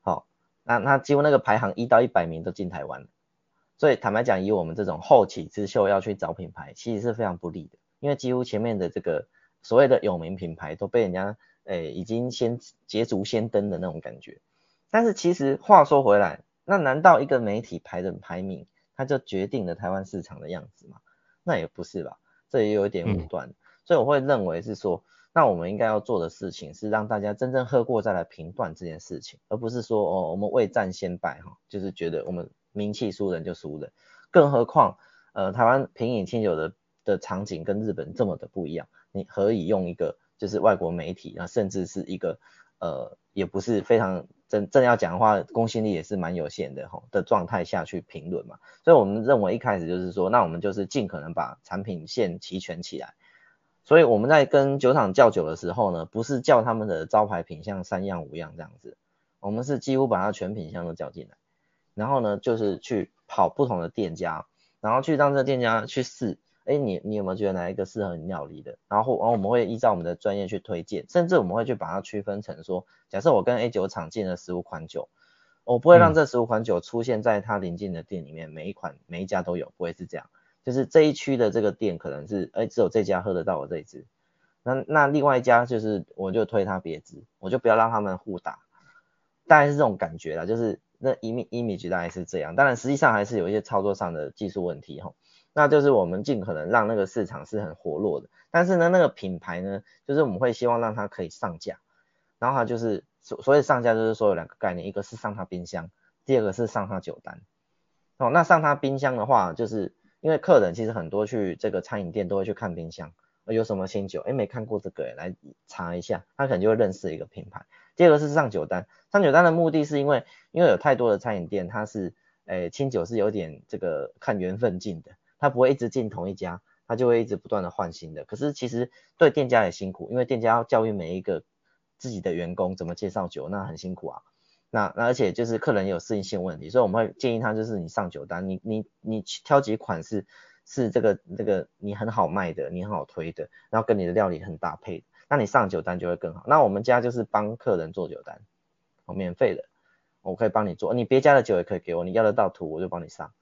好、哦，那那几乎那个排行一到一百名都进台湾。所以坦白讲，以我们这种后起之秀要去找品牌，其实是非常不利的，因为几乎前面的这个所谓的有名品牌都被人家诶、欸、已经先捷足先登的那种感觉。但是其实话说回来，那难道一个媒体排的排名，它就决定了台湾市场的样子吗？那也不是吧，这也有一点武断。嗯、所以我会认为是说，那我们应该要做的事情是让大家真正喝过再来评断这件事情，而不是说哦我们未战先败哈，就是觉得我们。名气输人就输人，更何况，呃，台湾品饮清酒的的场景跟日本这么的不一样，你何以用一个就是外国媒体啊，甚至是一个呃，也不是非常真正要讲的话，公信力也是蛮有限的吼的状态下去评论嘛，所以我们认为一开始就是说，那我们就是尽可能把产品线齐全起来，所以我们在跟酒厂叫酒的时候呢，不是叫他们的招牌品相三样五样这样子，我们是几乎把它全品项都叫进来，然后呢就是去跑不同的店家，然后去让这个店家去试，哎，你你有没有觉得哪一个适合你料理的？然后然后我们会依照我们的专业去推荐，甚至我们会去把它区分成说，假设我跟 A 酒厂进了十五款酒，我不会让这十五款酒出现在它邻近的店里面，每一款每一家都有，不会是这样。就是这一区的这个店可能是，哎，只有这家喝得到我这一支，那那另外一家就是我就推他别支，我就不要让他们互打，大概是这种感觉啦，就是那 image image 大概是这样，当然实际上还是有一些操作上的技术问题哈，那就是我们尽可能让那个市场是很活络的，但是呢那个品牌呢，就是我们会希望让它可以上架，然后它就是所所以上架就是说有两个概念，一个是上它冰箱，第二个是上它酒单，哦，那上它冰箱的话就是。因为客人其实很多去这个餐饮店都会去看冰箱，有什么新酒，哎，没看过这个，来查一下，他可能就会认识一个品牌。第二个是上酒单，上酒单的目的是因为，因为有太多的餐饮店，它是，诶，清酒是有点这个看缘分进的，他不会一直进同一家，他就会一直不断的换新的。可是其实对店家也辛苦，因为店家要教育每一个自己的员工怎么介绍酒，那很辛苦啊。那那而且就是客人有适应性问题，所以我们会建议他就是你上酒单，你你你挑几款是是这个这个你很好卖的，你很好推的，然后跟你的料理很搭配的，那你上酒单就会更好。那我们家就是帮客人做酒单，哦，免费的，我可以帮你做，你别家的酒也可以给我，你要得到图我就帮你上。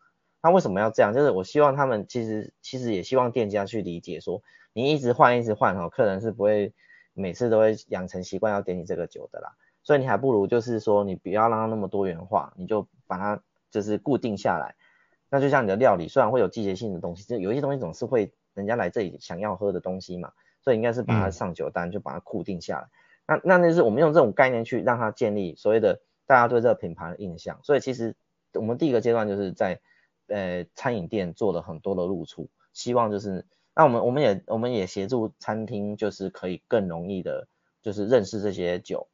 那为什么要这样？就是我希望他们其实其实也希望店家去理解说，你一直换一直换哈，客人是不会每次都会养成习惯要点你这个酒的啦。所以你还不如就是说，你不要让它那么多元化，你就把它就是固定下来。那就像你的料理，虽然会有季节性的东西，就有一些东西总是会人家来这里想要喝的东西嘛，所以应该是把它上酒单，就把它固定下来。那那那是我们用这种概念去让它建立所谓的大家对这个品牌的印象。所以其实我们第一个阶段就是在呃餐饮店做了很多的露出，希望就是那我们我们也我们也协助餐厅，就是可以更容易的，就是认识这些酒。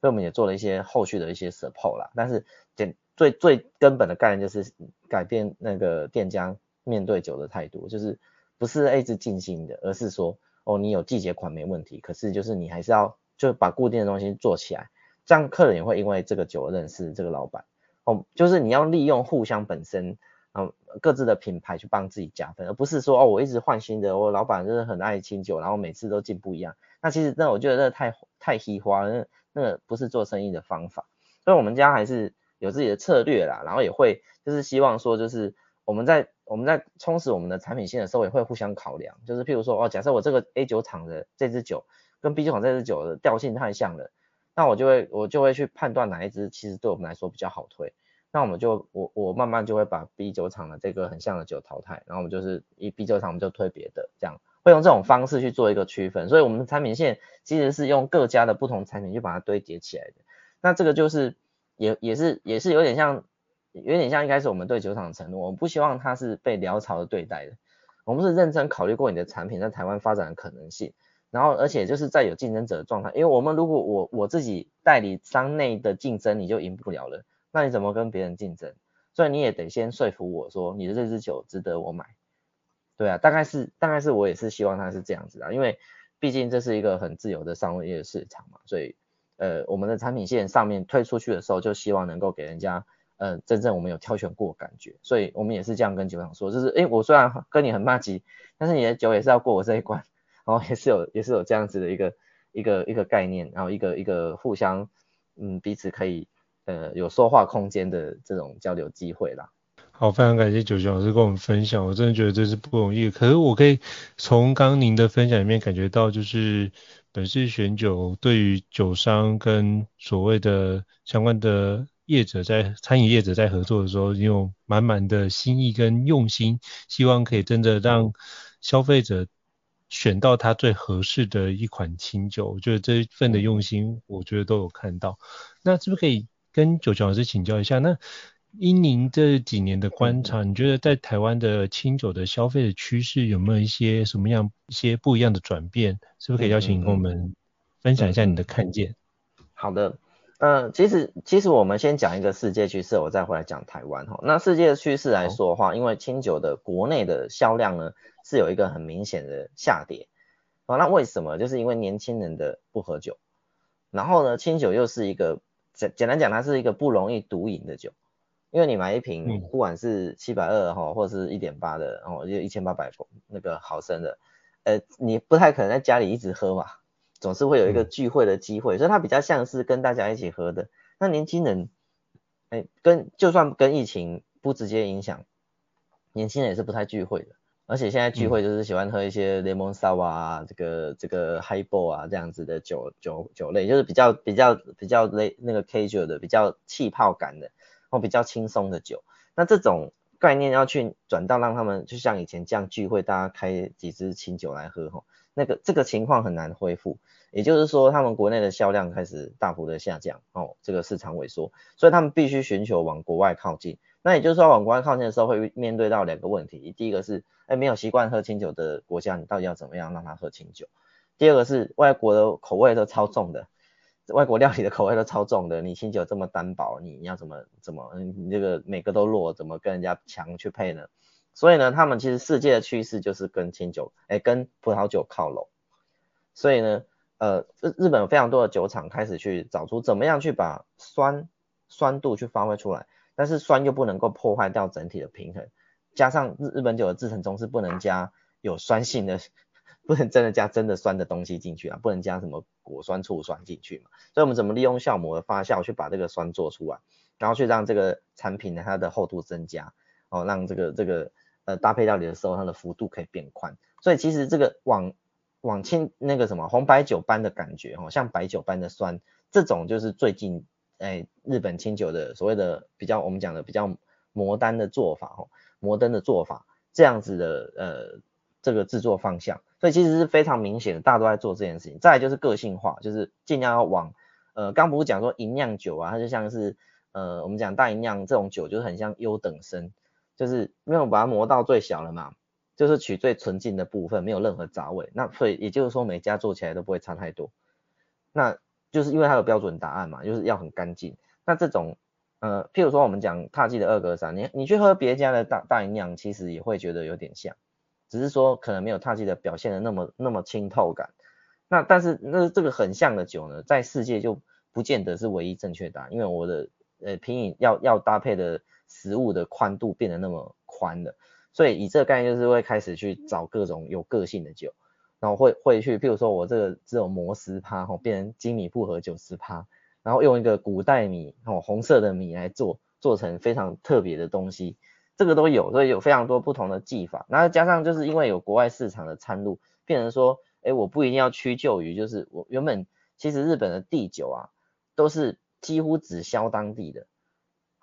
所以我们也做了一些后续的一些 support 啦，但是简最最根本的概念就是改变那个店家面对酒的态度，就是不是一直进新的，而是说哦你有季节款没问题，可是就是你还是要就把固定的东西做起来，这样客人也会因为这个酒认识这个老板哦，就是你要利用互相本身啊各自的品牌去帮自己加分，而不是说哦我一直换新的，我老板就是很爱清酒，然后每次都进不一样，那其实那我觉得那太太虚花，那。那个不是做生意的方法，所以我们家还是有自己的策略啦，然后也会就是希望说，就是我们在我们在充实我们的产品线的时候，也会互相考量，就是譬如说哦，假设我这个 A 酒厂的这支酒跟 B 酒厂这支酒的调性太像了，那我就会我就会去判断哪一支其实对我们来说比较好推，那我们就我我慢慢就会把 B 酒厂的这个很像的酒淘汰，然后我们就是以 B 酒厂我们就推别的这样。会用这种方式去做一个区分，所以我们的产品线其实是用各家的不同产品去把它堆叠起来的。那这个就是也也是也是有点像，有点像一开始我们对酒厂承诺，我们不希望它是被潦草的对待的。我们是认真考虑过你的产品在台湾发展的可能性，然后而且就是在有竞争者的状态，因为我们如果我我自己代理商内的竞争你就赢不了了，那你怎么跟别人竞争？所以你也得先说服我说你的这支酒值得我买。对啊，大概是大概是我也是希望它是这样子的，因为毕竟这是一个很自由的商业市场嘛，所以呃我们的产品线上面推出去的时候，就希望能够给人家呃真正我们有挑选过感觉，所以我们也是这样跟酒厂说，就是诶我虽然跟你很麻吉，但是你的酒也是要过我这一关，然后也是有也是有这样子的一个一个一个概念，然后一个一个互相嗯彼此可以呃有说话空间的这种交流机会啦。好，非常感谢九九老师跟我们分享，我真的觉得这是不容易。可是我可以从刚您的分享里面感觉到，就是本市选酒对于酒商跟所谓的相关的业者在餐饮业者在合作的时候，有满满的心意跟用心，希望可以真的让消费者选到他最合适的一款清酒。我觉得这一份的用心，我觉得都有看到。那是不是可以跟九九老师请教一下？那依您这几年的观察，你觉得在台湾的清酒的消费的趋势有没有一些什么样一些不一样的转变？是不是可以邀请你跟我们分享一下你的看见？好的，嗯、呃，其实其实我们先讲一个世界趋势，我再回来讲台湾哈。那世界的趋势来说的话，因为清酒的国内的销量呢是有一个很明显的下跌，哦，那为什么？就是因为年轻人的不喝酒，然后呢，清酒又是一个简简单讲，它是一个不容易毒瘾的酒，因为你买一瓶，不管是七百二哈，或者是一点八的，哦，就一千八百那个毫升的，呃，你不太可能在家里一直喝嘛，总是会有一个聚会的机会，所以它比较像是跟大家一起喝的。那年轻人，哎，跟就算跟疫情不直接影响，年轻人也是不太聚会的。而且现在聚会就是喜欢喝一些 lemon sour 啊，这个这个 highball 啊这样子的酒酒酒类，就是比较比较比较类那个 casual 的，比较气泡感的，或比较轻松的酒。那这种概念要去转到让他们就像以前这样聚会，大家开几支清酒来喝吼，那个这个情况很难恢复。也就是说，他们国内的销量开始大幅的下降哦，这个市场萎缩，所以他们必须寻求往国外靠近。那也就是说，往国外靠近的时候，会面对到两个问题。第一个是，哎，没有习惯喝清酒的国家，你到底要怎么样让他喝清酒？第二个是，外国的口味都超重的，外国料理的口味都超重的，你清酒这么单薄，你要怎么怎么，你这个每个都弱，怎么跟人家强去配呢？所以呢，他们其实世界的趋势就是跟清酒，哎，跟葡萄酒靠拢。所以呢，呃，日日本有非常多的酒厂开始去找出怎么样去把酸酸度去发挥出来。但是酸又不能够破坏掉整体的平衡，加上日日本酒的制程中是不能加有酸性的，不能真的加真的酸的东西进去啊，不能加什么果酸、醋酸进去嘛。所以我们怎么利用酵母的发酵去把这个酸做出来，然后去让这个产品呢它的厚度增加，哦，让这个这个呃搭配料理的时候它的幅度可以变宽。所以其实这个往往清那个什么红白酒般的感觉哦，像白酒般的酸，这种就是最近。哎，日本清酒的所谓的比较，我们讲的比较摩登的做法哦，摩登的做法，这样子的呃这个制作方向，所以其实是非常明显的，大家都在做这件事情。再来就是个性化，就是尽量要往呃，刚不是讲说银酿酒啊，它就像是呃我们讲大银酿这种酒，就是很像优等生，就是没有把它磨到最小了嘛，就是取最纯净的部分，没有任何杂味。那所以也就是说，每家做起来都不会差太多。那就是因为它有标准答案嘛，就是要很干净。那这种，呃，譬如说我们讲獭祭的二格三，你你去喝别家的大大吟酿，其实也会觉得有点像，只是说可能没有獭祭的表现的那么那么清透感。那但是那这个很像的酒呢，在世界就不见得是唯一正确答案，因为我的呃品饮要要搭配的食物的宽度变得那么宽的，所以以这个概念就是会开始去找各种有个性的酒。然后会会去，譬如说我这个只有磨十趴，吼，变成精米步合酒十趴，然后用一个古代米，吼，红色的米来做，做成非常特别的东西，这个都有，所以有非常多不同的技法。然后加上就是因为有国外市场的参入，变成说，哎，我不一定要屈就于，就是我原本其实日本的地酒啊，都是几乎只销当地的，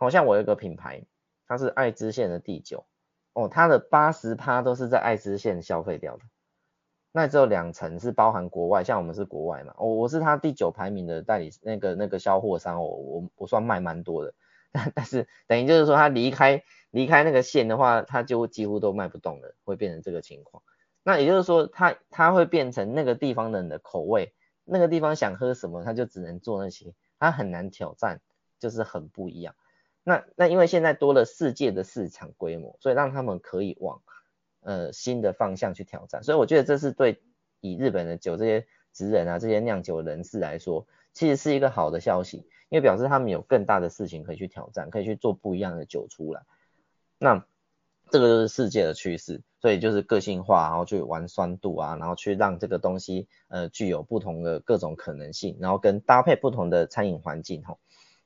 好像我有一个品牌，它是爱知县的第九，哦，它的八十趴都是在爱知县消费掉的。那只有两成是包含国外，像我们是国外嘛，我我是它第九排名的代理，那个那个销货商，我我我算卖蛮多的，但但是等于就是说他离开离开那个县的话，他就几乎都卖不动了，会变成这个情况。那也就是说，它它会变成那个地方的人的口味，那个地方想喝什么，他就只能做那些，他很难挑战，就是很不一样。那那因为现在多了世界的市场规模，所以让他们可以往。呃，新的方向去挑战，所以我觉得这是对以日本的酒这些职人啊，这些酿酒人士来说，其实是一个好的消息，因为表示他们有更大的事情可以去挑战，可以去做不一样的酒出来。那这个就是世界的趋势，所以就是个性化，然后去玩酸度啊，然后去让这个东西呃具有不同的各种可能性，然后跟搭配不同的餐饮环境吼。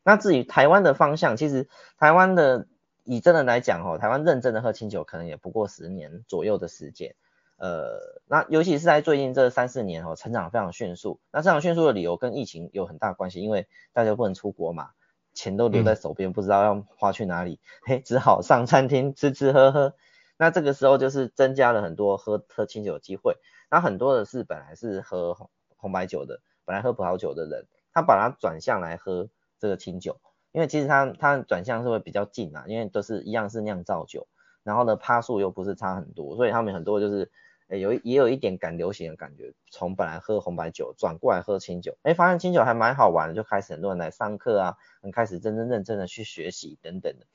那至于台湾的方向，其实台湾的。以真的来讲吼，台湾认真的喝清酒可能也不过十年左右的时间，呃，那尤其是在最近这三四年哦，成长非常迅速。那成长迅速的理由跟疫情有很大关系，因为大家不能出国嘛，钱都留在手边，嗯、不知道要花去哪里，嘿，只好上餐厅吃吃喝喝。那这个时候就是增加了很多喝喝清酒的机会。那很多的是本来是喝红红白酒的，本来喝葡萄酒的人，他把它转向来喝这个清酒。因为其实它它转向是会比较近啊，因为都是一样是酿造酒，然后呢趴数又不是差很多，所以他们很多就是诶有也有一点赶流行的感觉，从本来喝红白酒转过来喝清酒，哎发现清酒还蛮好玩的，就开始很多人来上课啊，很开始真真正正的去学习等等的。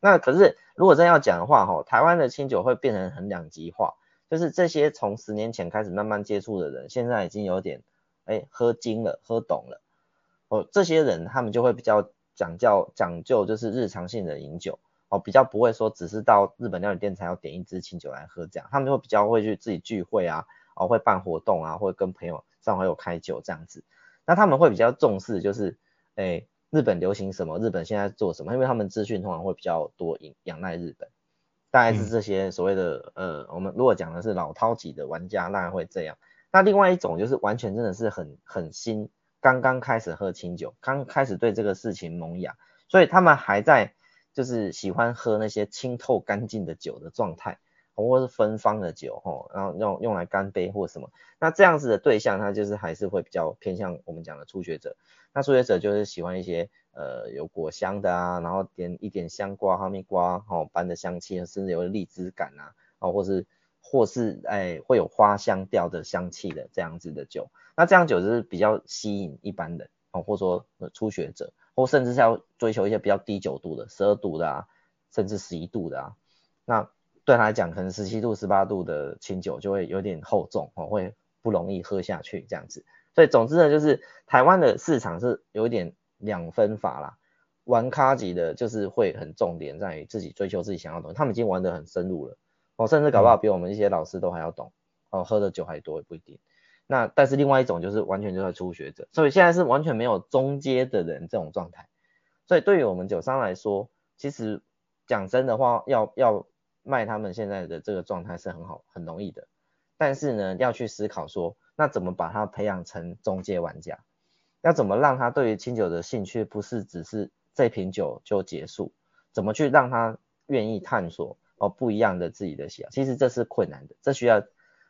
那可是如果真要讲的话，哈，台湾的清酒会变成很两极化，就是这些从十年前开始慢慢接触的人，现在已经有点哎喝精了，喝懂了。哦，这些人他们就会比较讲究讲究，就是日常性的饮酒哦，比较不会说只是到日本料理店才要点一支清酒来喝这样，他们就会比较会去自己聚会啊，哦会办活动啊，或者跟朋友上回有开酒这样子。那他们会比较重视就是哎日本流行什么，日本现在做什么，因为他们资讯通常会比较多，仰赖日本。大概是这些所谓的呃，我们如果讲的是老饕级的玩家，那会这样。那另外一种就是完全真的是很很新，刚刚开始喝清酒，刚开始对这个事情萌芽，所以他们还在就是喜欢喝那些清透干净的酒的状态，或是芬芳的酒吼，然后用用来干杯或什么。那这样子的对象，他就是还是会比较偏向我们讲的初学者。那初学者就是喜欢一些。呃，有果香的啊，然后点一点香瓜、哈密瓜哦，般的香气，甚至有荔枝感啊，啊，或是或是哎会有花香调的香气的这样子的酒，那这样酒就是比较吸引一般人哦，或者说初学者，或甚至是要追求一些比较低酒度的，十二度的啊，甚至十一度的啊，那对他来讲，可能十七度、十八度的清酒就会有点厚重哦，会不容易喝下去这样子，所以总之呢，就是台湾的市场是有一点。两分法啦，玩咖级的，就是会很重点在于自己追求自己想要的东西，他们已经玩得很深入了，哦，甚至搞不好比我们一些老师都还要懂，哦，喝的酒还多也不一定。那但是另外一种就是完全就是初学者，所以现在是完全没有中阶的人这种状态。所以对于我们酒商来说，其实讲真的话，要要卖他们现在的这个状态是很好很容易的，但是呢，要去思考说，那怎么把它培养成中阶玩家？要怎么让他对于清酒的兴趣不是只是这瓶酒就结束？怎么去让他愿意探索哦不一样的自己的喜好？其实这是困难的，这需要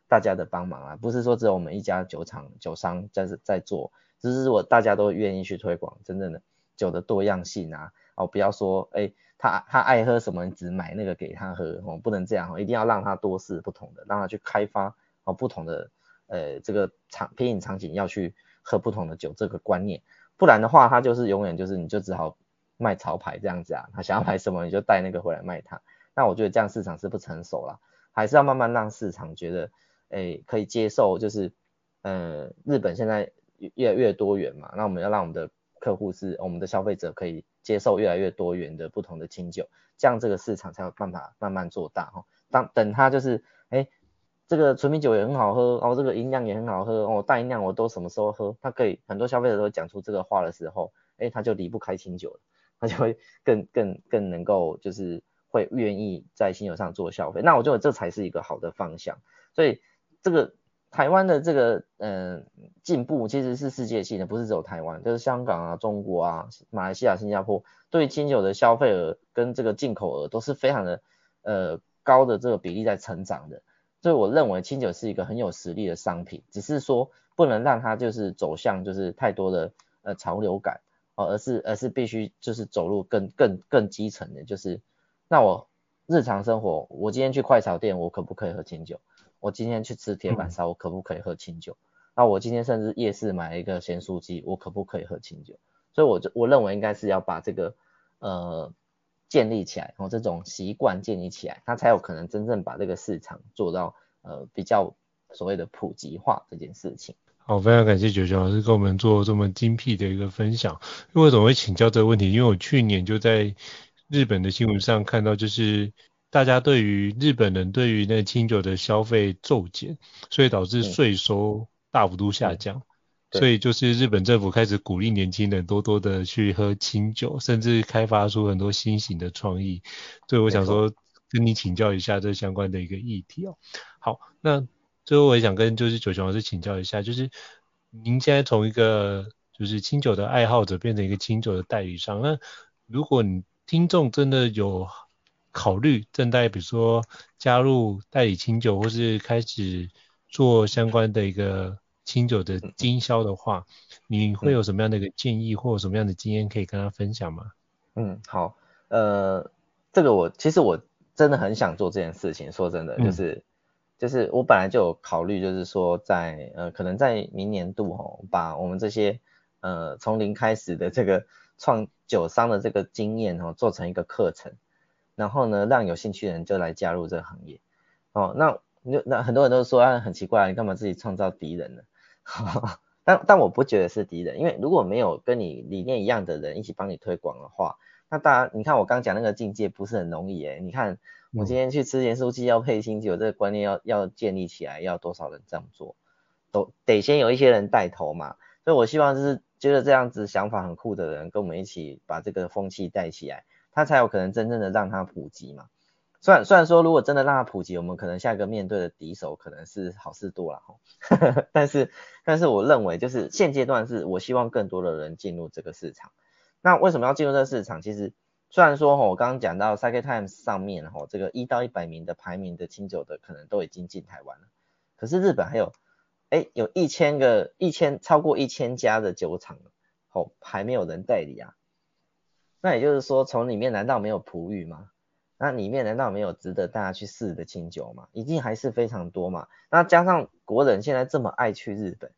大家的帮忙啊！不是说只有我们一家酒厂酒商在在做，只是我大家都愿意去推广真正的酒的多样性啊！哦，不要说哎他他爱喝什么，只买那个给他喝哦，不能这样哦，一定要让他多试不同的，让他去开发哦不同的呃这个场品饮场景要去。喝不同的酒这个观念，不然的话，他就是永远就是你就只好卖潮牌这样子啊，他想要买什么你就带那个回来卖他。那我觉得这样市场是不成熟了，还是要慢慢让市场觉得，诶可以接受，就是，呃，日本现在越来越多元嘛，那我们要让我们的客户是我们的消费者可以接受越来越多元的不同的清酒，这样这个市场才有办法慢慢做大哈。当等他就是，诶这个纯米酒也很好喝哦，这个吟酿也很好喝哦，大吟酿我都什么时候喝？他可以很多消费者都讲出这个话的时候，哎，他就离不开清酒了，他就会更更更能够就是会愿意在清酒上做消费。那我觉得这才是一个好的方向。所以这个台湾的这个嗯、呃、进步其实是世界性的，不是只有台湾，就是香港啊、中国啊、马来西亚、新加坡对清酒的消费额跟这个进口额都是非常的呃高的这个比例在成长的。所以我认为清酒是一个很有实力的商品，只是说不能让它就是走向就是太多的呃潮流感哦，而是而是必须就是走入更更更基层的，就是那我日常生活，我今天去快炒店，我可不可以喝清酒？我今天去吃铁板烧，我可不可以喝清酒？那我今天甚至夜市买了一个咸酥鸡，我可不可以喝清酒？所以我就我认为应该是要把这个呃。建立起来，然后这种习惯建立起来，它才有可能真正把这个市场做到呃比较所谓的普及化这件事情。好，非常感谢九九老师跟我们做这么精辟的一个分享。因为我怎么会请教这个问题？因为我去年就在日本的新闻上看到，就是大家对于日本人对于那清酒的消费骤减，所以导致税收大幅度下降。所以就是日本政府开始鼓励年轻人多多的去喝清酒，甚至开发出很多新型的创意。所以我想说跟你请教一下这相关的一个议题哦。好，那最后我也想跟就是九雄老师请教一下，就是您现在从一个就是清酒的爱好者变成一个清酒的代理商，那如果你听众真的有考虑正在比如说加入代理清酒，或是开始做相关的一个。清酒的经销的话，你会有什么样的一个建议，或者什么样的经验可以跟他分享吗？嗯，好，呃，这个我其实我真的很想做这件事情。说真的，就是、嗯、就是我本来就有考虑，就是说在呃可能在明年度哦，把我们这些呃从零开始的这个创酒商的这个经验哦，做成一个课程，然后呢让有兴趣的人就来加入这个行业。哦，那那那很多人都说啊，很奇怪，你干嘛自己创造敌人呢？但但我不觉得是敌人，因为如果没有跟你理念一样的人一起帮你推广的话，那大家你看我刚讲那个境界不是很容易诶。你看我今天去吃盐酥鸡要配清酒，这个观念要要建立起来，要多少人这样做，都得先有一些人带头嘛。所以我希望就是觉得这样子想法很酷的人跟我们一起把这个风气带起来，他才有可能真正的让它普及嘛。虽然虽然说，如果真的让它普及，我们可能下一个面对的敌手可能是好事多了哈。但是，但是我认为就是现阶段是我希望更多的人进入这个市场。那为什么要进入这个市场？其实虽然说哈，我刚刚讲到 Sake Times 上面哈，这个一到一百名的排名的清酒的可能都已经进台湾了。可是日本还有，哎，有一千个一千超过一千家的酒厂，哦，还没有人代理啊。那也就是说，从里面难道没有璞玉吗？那里面难道没有值得大家去试的清酒吗？一定还是非常多嘛。那加上国人现在这么爱去日本，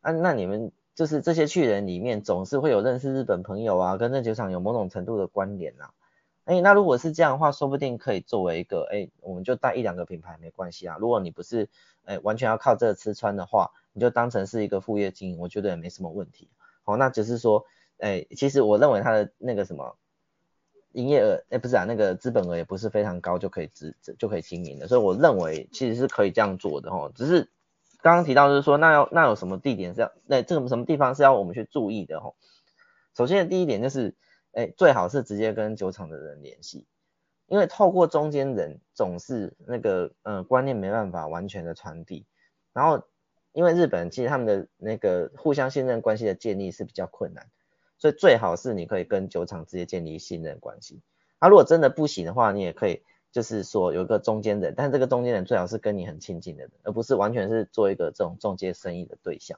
啊，那你们就是这些去人里面总是会有认识日本朋友啊，跟那酒厂有某种程度的关联啊。哎，那如果是这样的话，说不定可以作为一个，哎，我们就带一两个品牌没关系啊。如果你不是，哎，完全要靠这个吃穿的话，你就当成是一个副业经营，我觉得也没什么问题。好，那只是说，哎，其实我认为他的那个什么。营业额哎，不是啊，那个资本额也不是非常高就可以资就可以经营的，所以我认为其实是可以这样做的哈。只是刚刚提到就是说，那要那有什么地点是要那这个什么地方是要我们去注意的哈。首先第一点就是，哎，最好是直接跟酒厂的人联系，因为透过中间人总是那个呃观念没办法完全的传递。然后因为日本其实他们的那个互相信任关系的建立是比较困难。所以最好是你可以跟酒厂直接建立信任关系。那、啊、如果真的不行的话，你也可以就是说有一个中间人，但这个中间人最好是跟你很亲近的人，而不是完全是做一个这种中介生意的对象。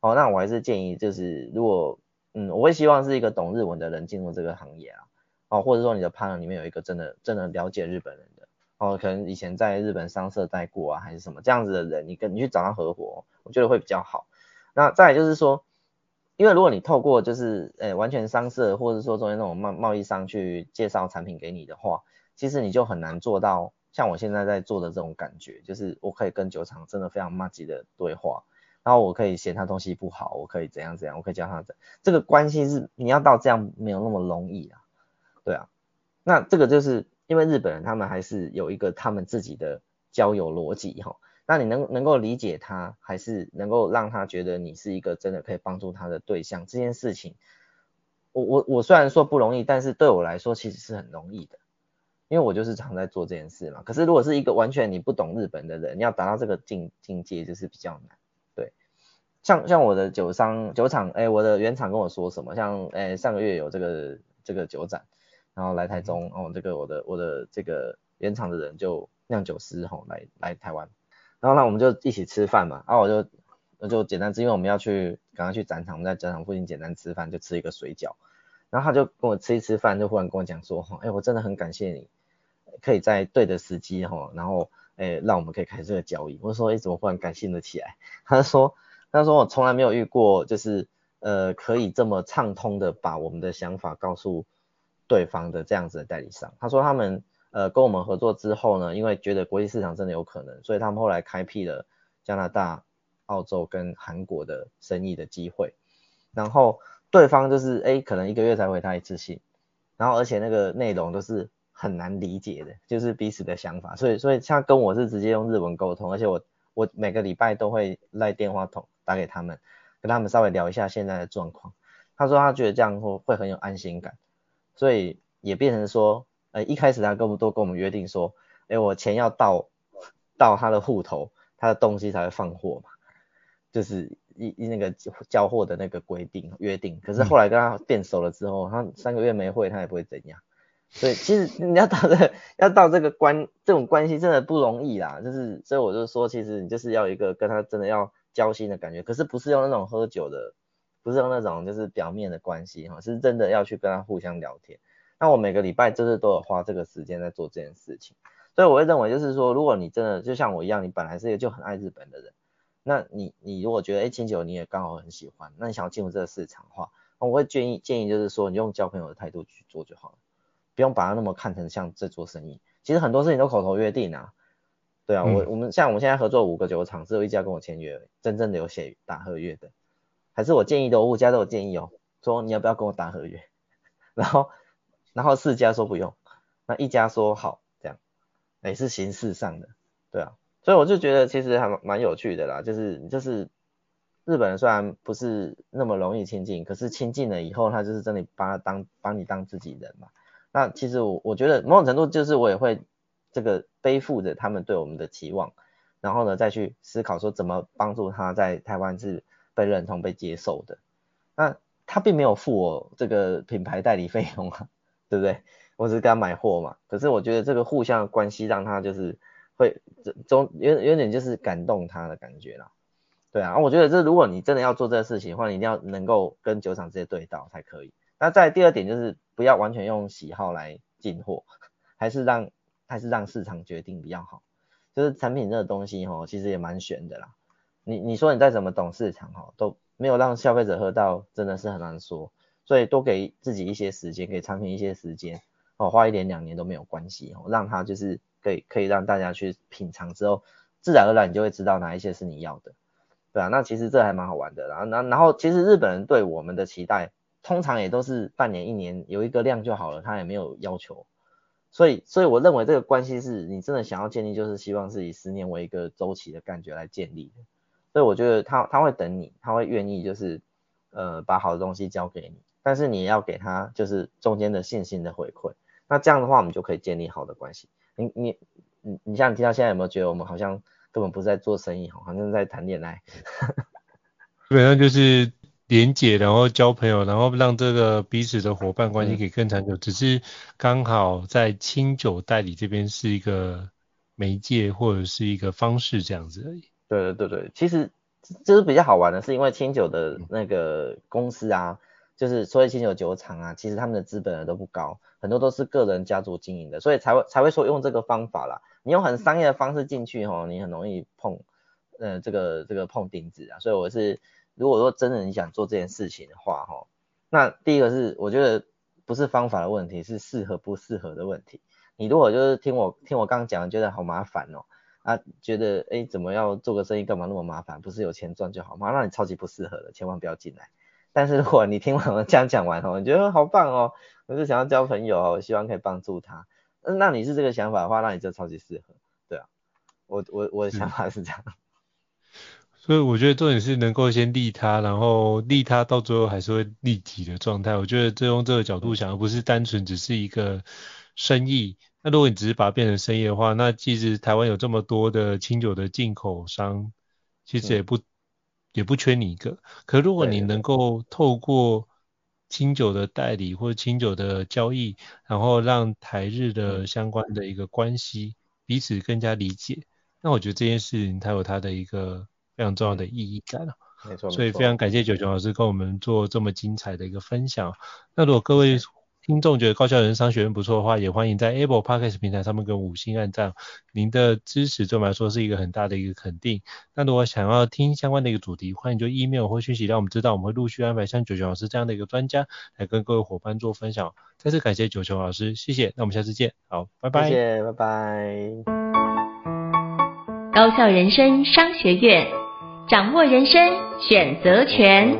好，那我还是建议就是如果嗯，我会希望是一个懂日文的人进入这个行业啊，哦，或者说你的 partner 里面有一个真的真的了解日本人的，哦，可能以前在日本商社待过啊，还是什么这样子的人，你跟你去找他合伙，我觉得会比较好。那再就是说。因为如果你透过就是诶完全商社或者说中间那种贸贸易商去介绍产品给你的话，其实你就很难做到像我现在在做的这种感觉，就是我可以跟酒厂真的非常麻吉的对话，然后我可以嫌他东西不好，我可以怎样怎样，我可以教他怎，这个关系是你要到这样没有那么容易啊，对啊，那这个就是因为日本人他们还是有一个他们自己的交友逻辑哈。那你能能够理解他，还是能够让他觉得你是一个真的可以帮助他的对象？这件事情，我我我虽然说不容易，但是对我来说其实是很容易的，因为我就是常在做这件事嘛。可是如果是一个完全你不懂日本的人，你要达到这个境境界就是比较难。对，像像我的酒商酒厂，哎，我的原厂跟我说什么？像哎上个月有这个这个酒展，然后来台中，哦，这个我的我的这个原厂的人就酿酒师吼来来台湾。然后那，我们就一起吃饭嘛，然后我就我就简单吃，因为我们要去赶快去展场，我们在展场附近简单吃饭，就吃一个水饺。然后他就跟我吃一吃饭，就忽然跟我讲说，哈，哎，我真的很感谢你，可以在对的时机哦，然后哎，让我们可以开始这个交易。我说，哎，怎么忽然感性了起来？他说，他说我从来没有遇过，就是呃，可以这么畅通的把我们的想法告诉对方的这样子的代理商。他说他们。呃，跟我们合作之后呢，因为觉得国际市场真的有可能，所以他们后来开辟了加拿大、澳洲跟韩国的生意的机会。然后对方就是，哎，可能一个月才回他一次信，然后而且那个内容都是很难理解的，就是彼此的想法。所以，所以像跟我是直接用日文沟通，而且我我每个礼拜都会赖电话筒打给他们，跟他们稍微聊一下现在的状况。他说他觉得这样会会很有安心感，所以也变成说。呃，一开始他跟我们都跟我们约定说，哎，我钱要到到他的户头，他的东西才会放货嘛，就是一那个交货的那个规定约定。可是后来跟他变熟了之后，他三个月没汇，他也不会怎样。所以其实你要到这个要到这个关这种关系真的不容易啦，就是所以我就说，其实你就是要一个跟他真的要交心的感觉，可是不是用那种喝酒的，不是用那种就是表面的关系哈，是真的要去跟他互相聊天。那我每个礼拜就是都有花这个时间在做这件事情，所以我会认为就是说，如果你真的就像我一样，你本来是一个就很爱日本的人，那你你如果觉得哎清酒你也刚好很喜欢，那你想要进入这个市场的话，我会建议建议就是说，你用交朋友的态度去做就好了，不用把它那么看成像在做生意。其实很多事情都口头约定啊，对啊，我我们像我们现在合作五个酒厂，只有一家跟我签约，真正的有写打合约的，还是我建议的，我五家都有建议哦，说你要不要跟我打合约，然后然后四家说不用，那一家说好，这样，也是形式上的，对啊，所以我就觉得其实还蛮蛮有趣的啦，就是就是日本人虽然不是那么容易亲近，可是亲近了以后，他就是真的把他当把你当自己人嘛，那其实我我觉得某种程度就是我也会。这个背负着他们对我们的期望，然后呢，再去思考说怎么帮助他在台湾是被认同、被接受的。那他并没有付我这个品牌代理费用啊，对不对？我只是给他买货嘛。可是我觉得这个互相关系让他就是会总有有点就是感动他的感觉啦。对啊，我觉得这如果你真的要做这个事情的话，你一定要能够跟酒厂直接对到才可以。那在第二点就是不要完全用喜好来进货，还是让。还是让市场决定比较好，就是产品这个东西哈，其实也蛮玄的啦。你你说你再怎么懂市场哈，都没有让消费者喝到，真的是很难说。所以多给自己一些时间，给产品一些时间，哦，花一点两年都没有关系哦，让它就是可以可以让大家去品尝之后，自然而然你就会知道哪一些是你要的，对啊，那其实这还蛮好玩的。然后然然后其实日本人对我们的期待，通常也都是半年一年有一个量就好了，他也没有要求。所以，所以我认为这个关系是你真的想要建立，就是希望是以十年为一个周期的感觉来建立的。所以我觉得他他会等你，他会愿意就是呃把好的东西交给你，但是你要给他就是中间的信心的回馈。那这样的话，我们就可以建立好的关系。你你你你像你听到现在有没有觉得我们好像根本不是在做生意，好像在谈恋爱？基本上就是。连结，然后交朋友，然后让这个彼此的伙伴关系可以更长久。嗯、只是刚好在清酒代理这边是一个媒介或者是一个方式这样子而已。对对对对，其实就是比较好玩的是，因为清酒的那个公司啊，嗯、就是所谓清酒酒厂啊，其实他们的资本额都不高，很多都是个人家族经营的，所以才会才会说用这个方法啦。你用很商业的方式进去吼，你很容易碰，呃，这个这个碰钉子啊。所以我是。如果说真的你想做这件事情的话，哈，那第一个是我觉得不是方法的问题，是适合不适合的问题。你如果就是听我听我刚刚讲，觉得好麻烦哦，啊，觉得哎怎么要做个生意干嘛那么麻烦？不是有钱赚就好吗？那你超级不适合的，千万不要进来。但是如果你听完我这样讲完哦，你觉得好棒哦，我是想要交朋友哦，我希望可以帮助他，那你是这个想法的话，那你就超级适合，对啊，我我我的想法是这样。所以我觉得重点是能够先利他，然后利他到最后还是会利己的状态。我觉得这用这个角度想，而不是单纯只是一个生意。那如果你只是把它变成生意的话，那其实台湾有这么多的清酒的进口商，其实也不、嗯、也不缺你一个。可如果你能够透过清酒的代理或者清酒的交易，然后让台日的相关的一个关系彼此更加理解，那我觉得这件事情它有它的一个。非常重要的意义在了，没错，所以非常感谢九九老师跟我们做这么精彩的一个分享。那如果各位听众觉得高校人生商学院不错的话，也欢迎在 Apple Podcast 平台上面给五星按赞，您的支持对我们来说是一个很大的一个肯定。那如果想要听相关的一个主题，欢迎就 email 或讯息让我们知道，我们会陆续安排像九九老师这样的一个专家来跟各位伙伴做分享。再次感谢九九老师，谢谢。那我们下次见，好，拜拜。谢谢，拜拜。高校人生商学院。掌握人生选择权。